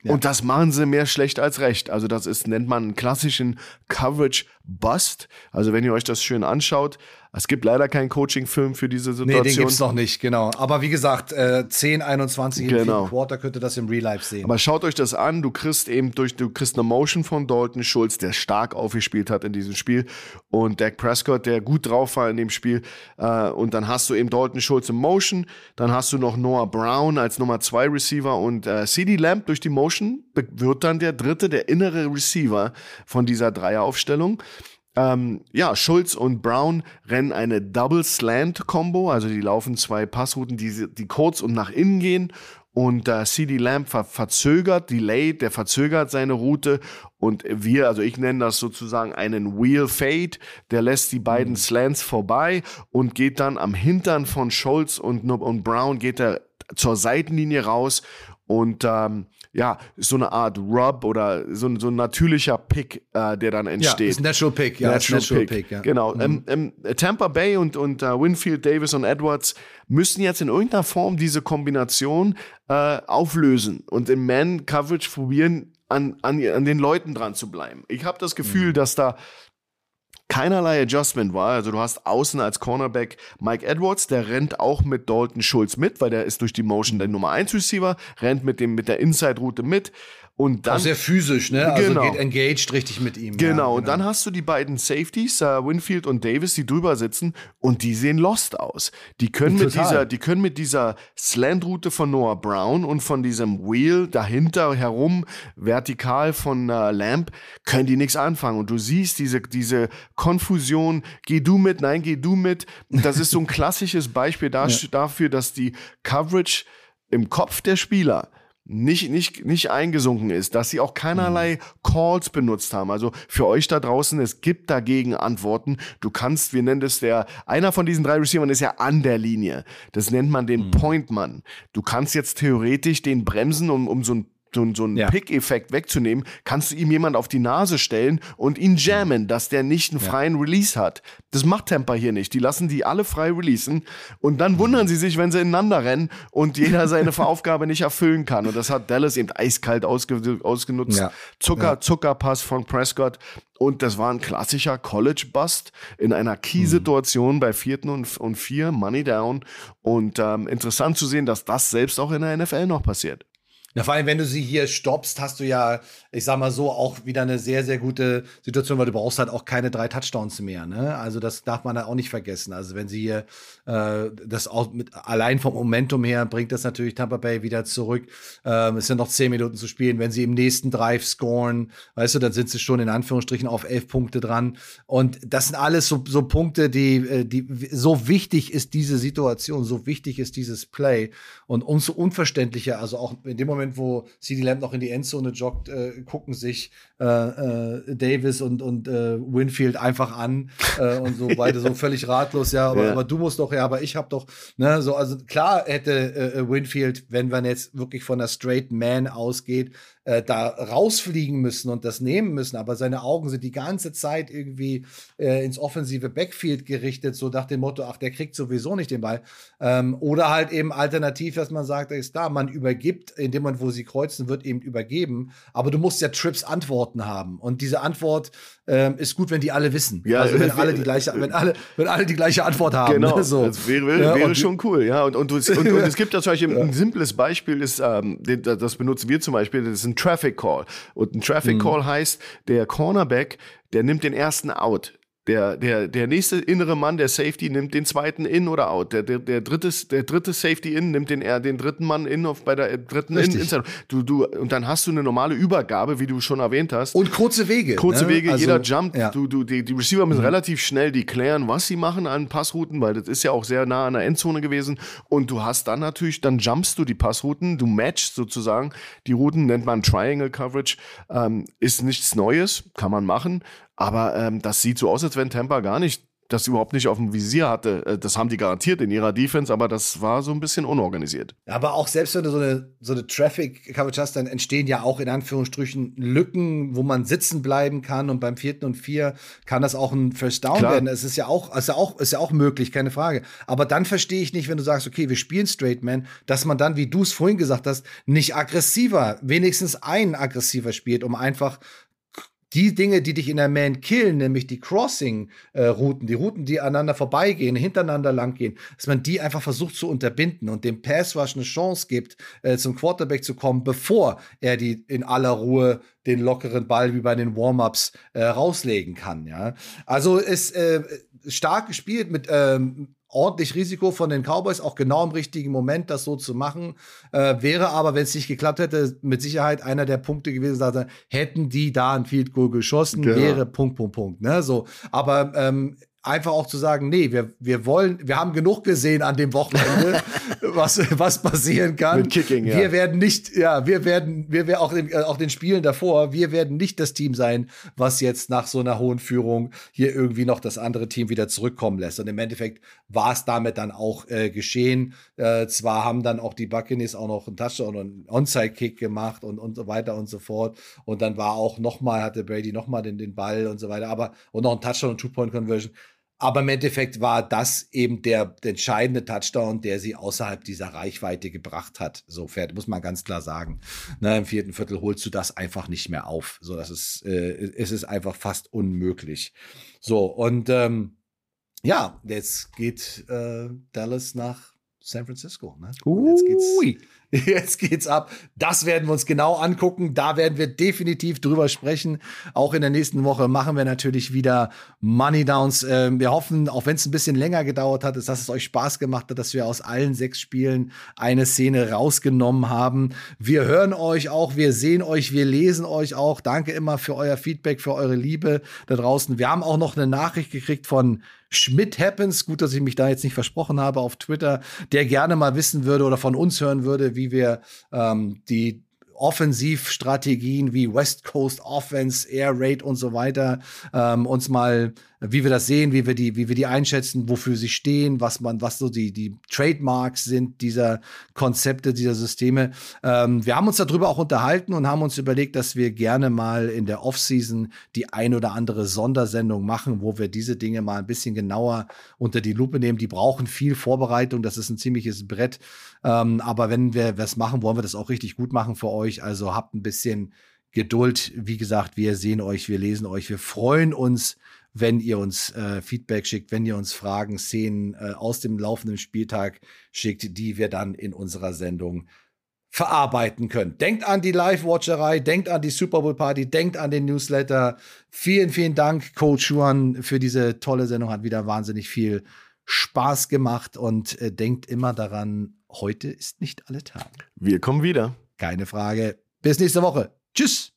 Und das machen sie mehr schlecht als recht. Also das ist, nennt man einen klassischen Coverage Bust. Also wenn ihr euch das schön anschaut, es gibt leider keinen Coaching-Film für diese Situation. Nee, den gibt es noch nicht, genau. Aber wie gesagt, äh, 10, 21 genau. im Quarter könnt ihr das im Real Life sehen. Aber schaut euch das an. Du kriegst eben durch, du kriegst eine Motion von Dalton Schulz, der stark aufgespielt hat in diesem Spiel. Und Dak Prescott, der gut drauf war in dem Spiel. Äh, und dann hast du eben Dalton Schulz im Motion. Dann hast du noch Noah Brown als Nummer 2 Receiver und äh, CD Lamp durch die Motion wird dann der dritte, der innere Receiver von dieser Dreieraufstellung. Ähm, ja, Schulz und Brown rennen eine Double Slant Combo, also die laufen zwei Passrouten, die, die kurz und nach innen gehen. Und äh, CD Lamb ver verzögert, delayed, der verzögert seine Route und wir, also ich nenne das sozusagen einen Wheel Fade, der lässt die beiden mhm. Slants vorbei und geht dann am Hintern von Schulz und, und Brown geht er zur Seitenlinie raus Und ähm, ja, so eine Art Rub oder so, so ein natürlicher Pick, äh, der dann entsteht. Ja, ist Natural Pick, ja. Natural, natural Pick. Pick ja. Genau. Mhm. Ähm, ähm, Tampa Bay und, und uh, Winfield, Davis und Edwards müssen jetzt in irgendeiner Form diese Kombination äh, auflösen und in Man-Coverage probieren, an, an, an den Leuten dran zu bleiben. Ich habe das Gefühl, mhm. dass da keinerlei Adjustment war. Also du hast außen als Cornerback Mike Edwards, der rennt auch mit Dalton Schulz mit, weil der ist durch die Motion der Nummer 1 Receiver, rennt mit dem mit der Inside Route mit. Und dann, auch sehr physisch, ne? Also genau. geht engaged richtig mit ihm. Genau. Ja, genau. Und dann hast du die beiden Safeties, uh, Winfield und Davis, die drüber sitzen und die sehen lost aus. Die können Total. mit dieser, die können mit dieser Slant-Route von Noah Brown und von diesem Wheel dahinter herum vertikal von uh, Lamp können die nichts anfangen. Und du siehst diese, diese Konfusion. Geh du mit? Nein, geh du mit. Und das ist so ein <laughs> klassisches Beispiel da, ja. dafür, dass die Coverage im Kopf der Spieler nicht, nicht, nicht eingesunken ist, dass sie auch keinerlei Calls benutzt haben. Also für euch da draußen, es gibt dagegen Antworten. Du kannst, wir nennen das der, einer von diesen drei Receivern ist ja an der Linie. Das nennt man den mhm. Pointmann. Du kannst jetzt theoretisch den bremsen, um, um so ein so, so einen ja. Pick-Effekt wegzunehmen, kannst du ihm jemand auf die Nase stellen und ihn jammen, dass der nicht einen freien ja. Release hat. Das macht Tampa hier nicht. Die lassen die alle frei releasen und dann wundern sie sich, wenn sie ineinander rennen und jeder seine <laughs> Aufgabe nicht erfüllen kann. Und das hat Dallas eben eiskalt ausge ausgenutzt. Ja. Zucker, Zuckerpass von Prescott. Und das war ein klassischer College-Bust in einer Key-Situation mhm. bei vierten und, und vier, Money Down. Und ähm, interessant zu sehen, dass das selbst auch in der NFL noch passiert. Ja, vor allem, wenn du sie hier stoppst, hast du ja, ich sag mal so, auch wieder eine sehr, sehr gute Situation, weil du brauchst halt auch keine drei Touchdowns mehr. Ne? Also das darf man da auch nicht vergessen. Also wenn sie hier äh, das auch mit allein vom Momentum her bringt das natürlich Tampa Bay wieder zurück. Ähm, es sind noch zehn Minuten zu spielen. Wenn sie im nächsten Drive scoren, weißt du, dann sind sie schon in Anführungsstrichen auf elf Punkte dran. Und das sind alles so, so Punkte, die, äh, die so wichtig ist diese Situation, so wichtig ist dieses Play und umso unverständlicher, also auch in dem Moment Moment, wo CD Lamb noch in die Endzone joggt, äh, gucken sich äh, äh, Davis und, und äh, Winfield einfach an äh, und so beide so <laughs> völlig ratlos, ja aber, ja. aber, du musst doch, ja, aber ich hab doch, ne, so, also klar hätte äh, Winfield, wenn man jetzt wirklich von der Straight Man ausgeht, äh, da rausfliegen müssen und das nehmen müssen, aber seine Augen sind die ganze Zeit irgendwie äh, ins offensive Backfield gerichtet, so nach dem Motto, ach, der kriegt sowieso nicht den Ball. Ähm, oder halt eben alternativ, dass man sagt, er ist da, man übergibt, in dem Moment, wo sie kreuzen, wird eben übergeben, aber du musst ja Trips Antworten haben und diese Antwort ähm, ist gut, wenn die alle wissen. Ja, also wenn alle die gleiche, wenn alle, wenn alle die gleiche Antwort haben. Genau, ne, so. das wäre, wäre, wäre schon cool, ja. Und, und, und, und, es <laughs> gibt zum Beispiel ein simples Beispiel, ist, ähm, das benutzen wir zum Beispiel, das ist ein Traffic Call. Und ein Traffic mhm. Call heißt, der Cornerback, der nimmt den ersten Out. Der, der, der nächste innere Mann, der Safety, nimmt den zweiten in oder out. Der, der, der, dritte, der dritte Safety in nimmt den, den dritten Mann in auf, bei der äh, dritten Richtig. in. Du, du, und dann hast du eine normale Übergabe, wie du schon erwähnt hast. Und kurze Wege. Kurze ne? Wege, also, jeder jumpt. Ja. Du, du, die, die Receiver müssen mhm. relativ schnell die klären, was sie machen an Passrouten, weil das ist ja auch sehr nah an der Endzone gewesen. Und du hast dann natürlich, dann jumpst du die Passrouten, du matchst sozusagen die Routen, nennt man Triangle Coverage. Ähm, ist nichts Neues, kann man machen. Aber ähm, das sieht so aus, als wenn Tampa gar nicht das überhaupt nicht auf dem Visier hatte. Äh, das haben die garantiert in ihrer Defense, aber das war so ein bisschen unorganisiert. Aber auch selbst wenn du so eine, so eine Traffic-Coverage hast, dann entstehen ja auch in Anführungsstrichen Lücken, wo man sitzen bleiben kann. Und beim vierten und vier kann das auch ein First Down Klar. werden. Es ist ja auch, ist ja auch, ist ja auch möglich, keine Frage. Aber dann verstehe ich nicht, wenn du sagst, okay, wir spielen Straight Man, dass man dann, wie du es vorhin gesagt hast, nicht aggressiver, wenigstens ein aggressiver spielt, um einfach die Dinge, die dich in der Man killen, nämlich die Crossing-Routen, die Routen, die aneinander vorbeigehen, hintereinander langgehen, dass man die einfach versucht zu unterbinden und dem Pass Rush eine Chance gibt, äh, zum Quarterback zu kommen, bevor er die in aller Ruhe den lockeren Ball wie bei den Warm-ups äh, rauslegen kann. Ja, also ist äh, stark gespielt mit ähm, ordentlich Risiko von den Cowboys, auch genau im richtigen Moment das so zu machen. Äh, wäre aber, wenn es nicht geklappt hätte, mit Sicherheit einer der Punkte gewesen, dass hätten die da ein Field Goal geschossen, genau. wäre Punkt, Punkt, Punkt. Ne? So, aber ähm, einfach auch zu sagen, nee, wir, wir wollen, wir haben genug gesehen an dem Wochenende, <laughs> was, was passieren kann. Mit Kicking, ja. Wir werden nicht, ja, wir werden, wir werden auch, in, auch den Spielen davor, wir werden nicht das Team sein, was jetzt nach so einer hohen Führung hier irgendwie noch das andere Team wieder zurückkommen lässt. Und im Endeffekt war es damit dann auch äh, geschehen. Äh, zwar haben dann auch die Buccaneers auch noch einen Touchdown und einen Onside-Kick gemacht und, und so weiter und so fort. Und dann war auch nochmal, hatte Brady nochmal den, den Ball und so weiter, aber und noch ein Touchdown und Two-Point-Conversion. Aber im Endeffekt war das eben der, der, entscheidende Touchdown, der sie außerhalb dieser Reichweite gebracht hat. So fährt, muss man ganz klar sagen. Na, Im vierten Viertel holst du das einfach nicht mehr auf. So, das ist, äh, es ist einfach fast unmöglich. So, und ähm, ja, jetzt geht äh, Dallas nach San Francisco. Ne? Jetzt geht's, <laughs> Jetzt geht's ab. Das werden wir uns genau angucken. Da werden wir definitiv drüber sprechen. Auch in der nächsten Woche machen wir natürlich wieder Money Downs. Ähm, wir hoffen, auch wenn es ein bisschen länger gedauert hat, dass es euch Spaß gemacht hat, dass wir aus allen sechs Spielen eine Szene rausgenommen haben. Wir hören euch auch, wir sehen euch, wir lesen euch auch. Danke immer für euer Feedback, für eure Liebe da draußen. Wir haben auch noch eine Nachricht gekriegt von Schmidt Happens, gut, dass ich mich da jetzt nicht versprochen habe auf Twitter, der gerne mal wissen würde oder von uns hören würde, wie wir ähm, die Offensivstrategien wie West Coast Offense, Air Raid und so weiter ähm, uns mal wie wir das sehen, wie wir die, wie wir die einschätzen, wofür sie stehen, was man, was so die, die Trademarks sind dieser Konzepte, dieser Systeme. Ähm, wir haben uns darüber auch unterhalten und haben uns überlegt, dass wir gerne mal in der Offseason die ein oder andere Sondersendung machen, wo wir diese Dinge mal ein bisschen genauer unter die Lupe nehmen. Die brauchen viel Vorbereitung. Das ist ein ziemliches Brett. Ähm, aber wenn wir was machen, wollen wir das auch richtig gut machen für euch. Also habt ein bisschen Geduld. Wie gesagt, wir sehen euch, wir lesen euch, wir freuen uns wenn ihr uns äh, Feedback schickt, wenn ihr uns Fragen, Szenen äh, aus dem laufenden Spieltag schickt, die wir dann in unserer Sendung verarbeiten können. Denkt an die Live-Watcherei, denkt an die Super Bowl Party, denkt an den Newsletter. Vielen, vielen Dank, Coach Juan, für diese tolle Sendung. Hat wieder wahnsinnig viel Spaß gemacht und äh, denkt immer daran, heute ist nicht alle Tage. Wir kommen wieder. Keine Frage. Bis nächste Woche. Tschüss.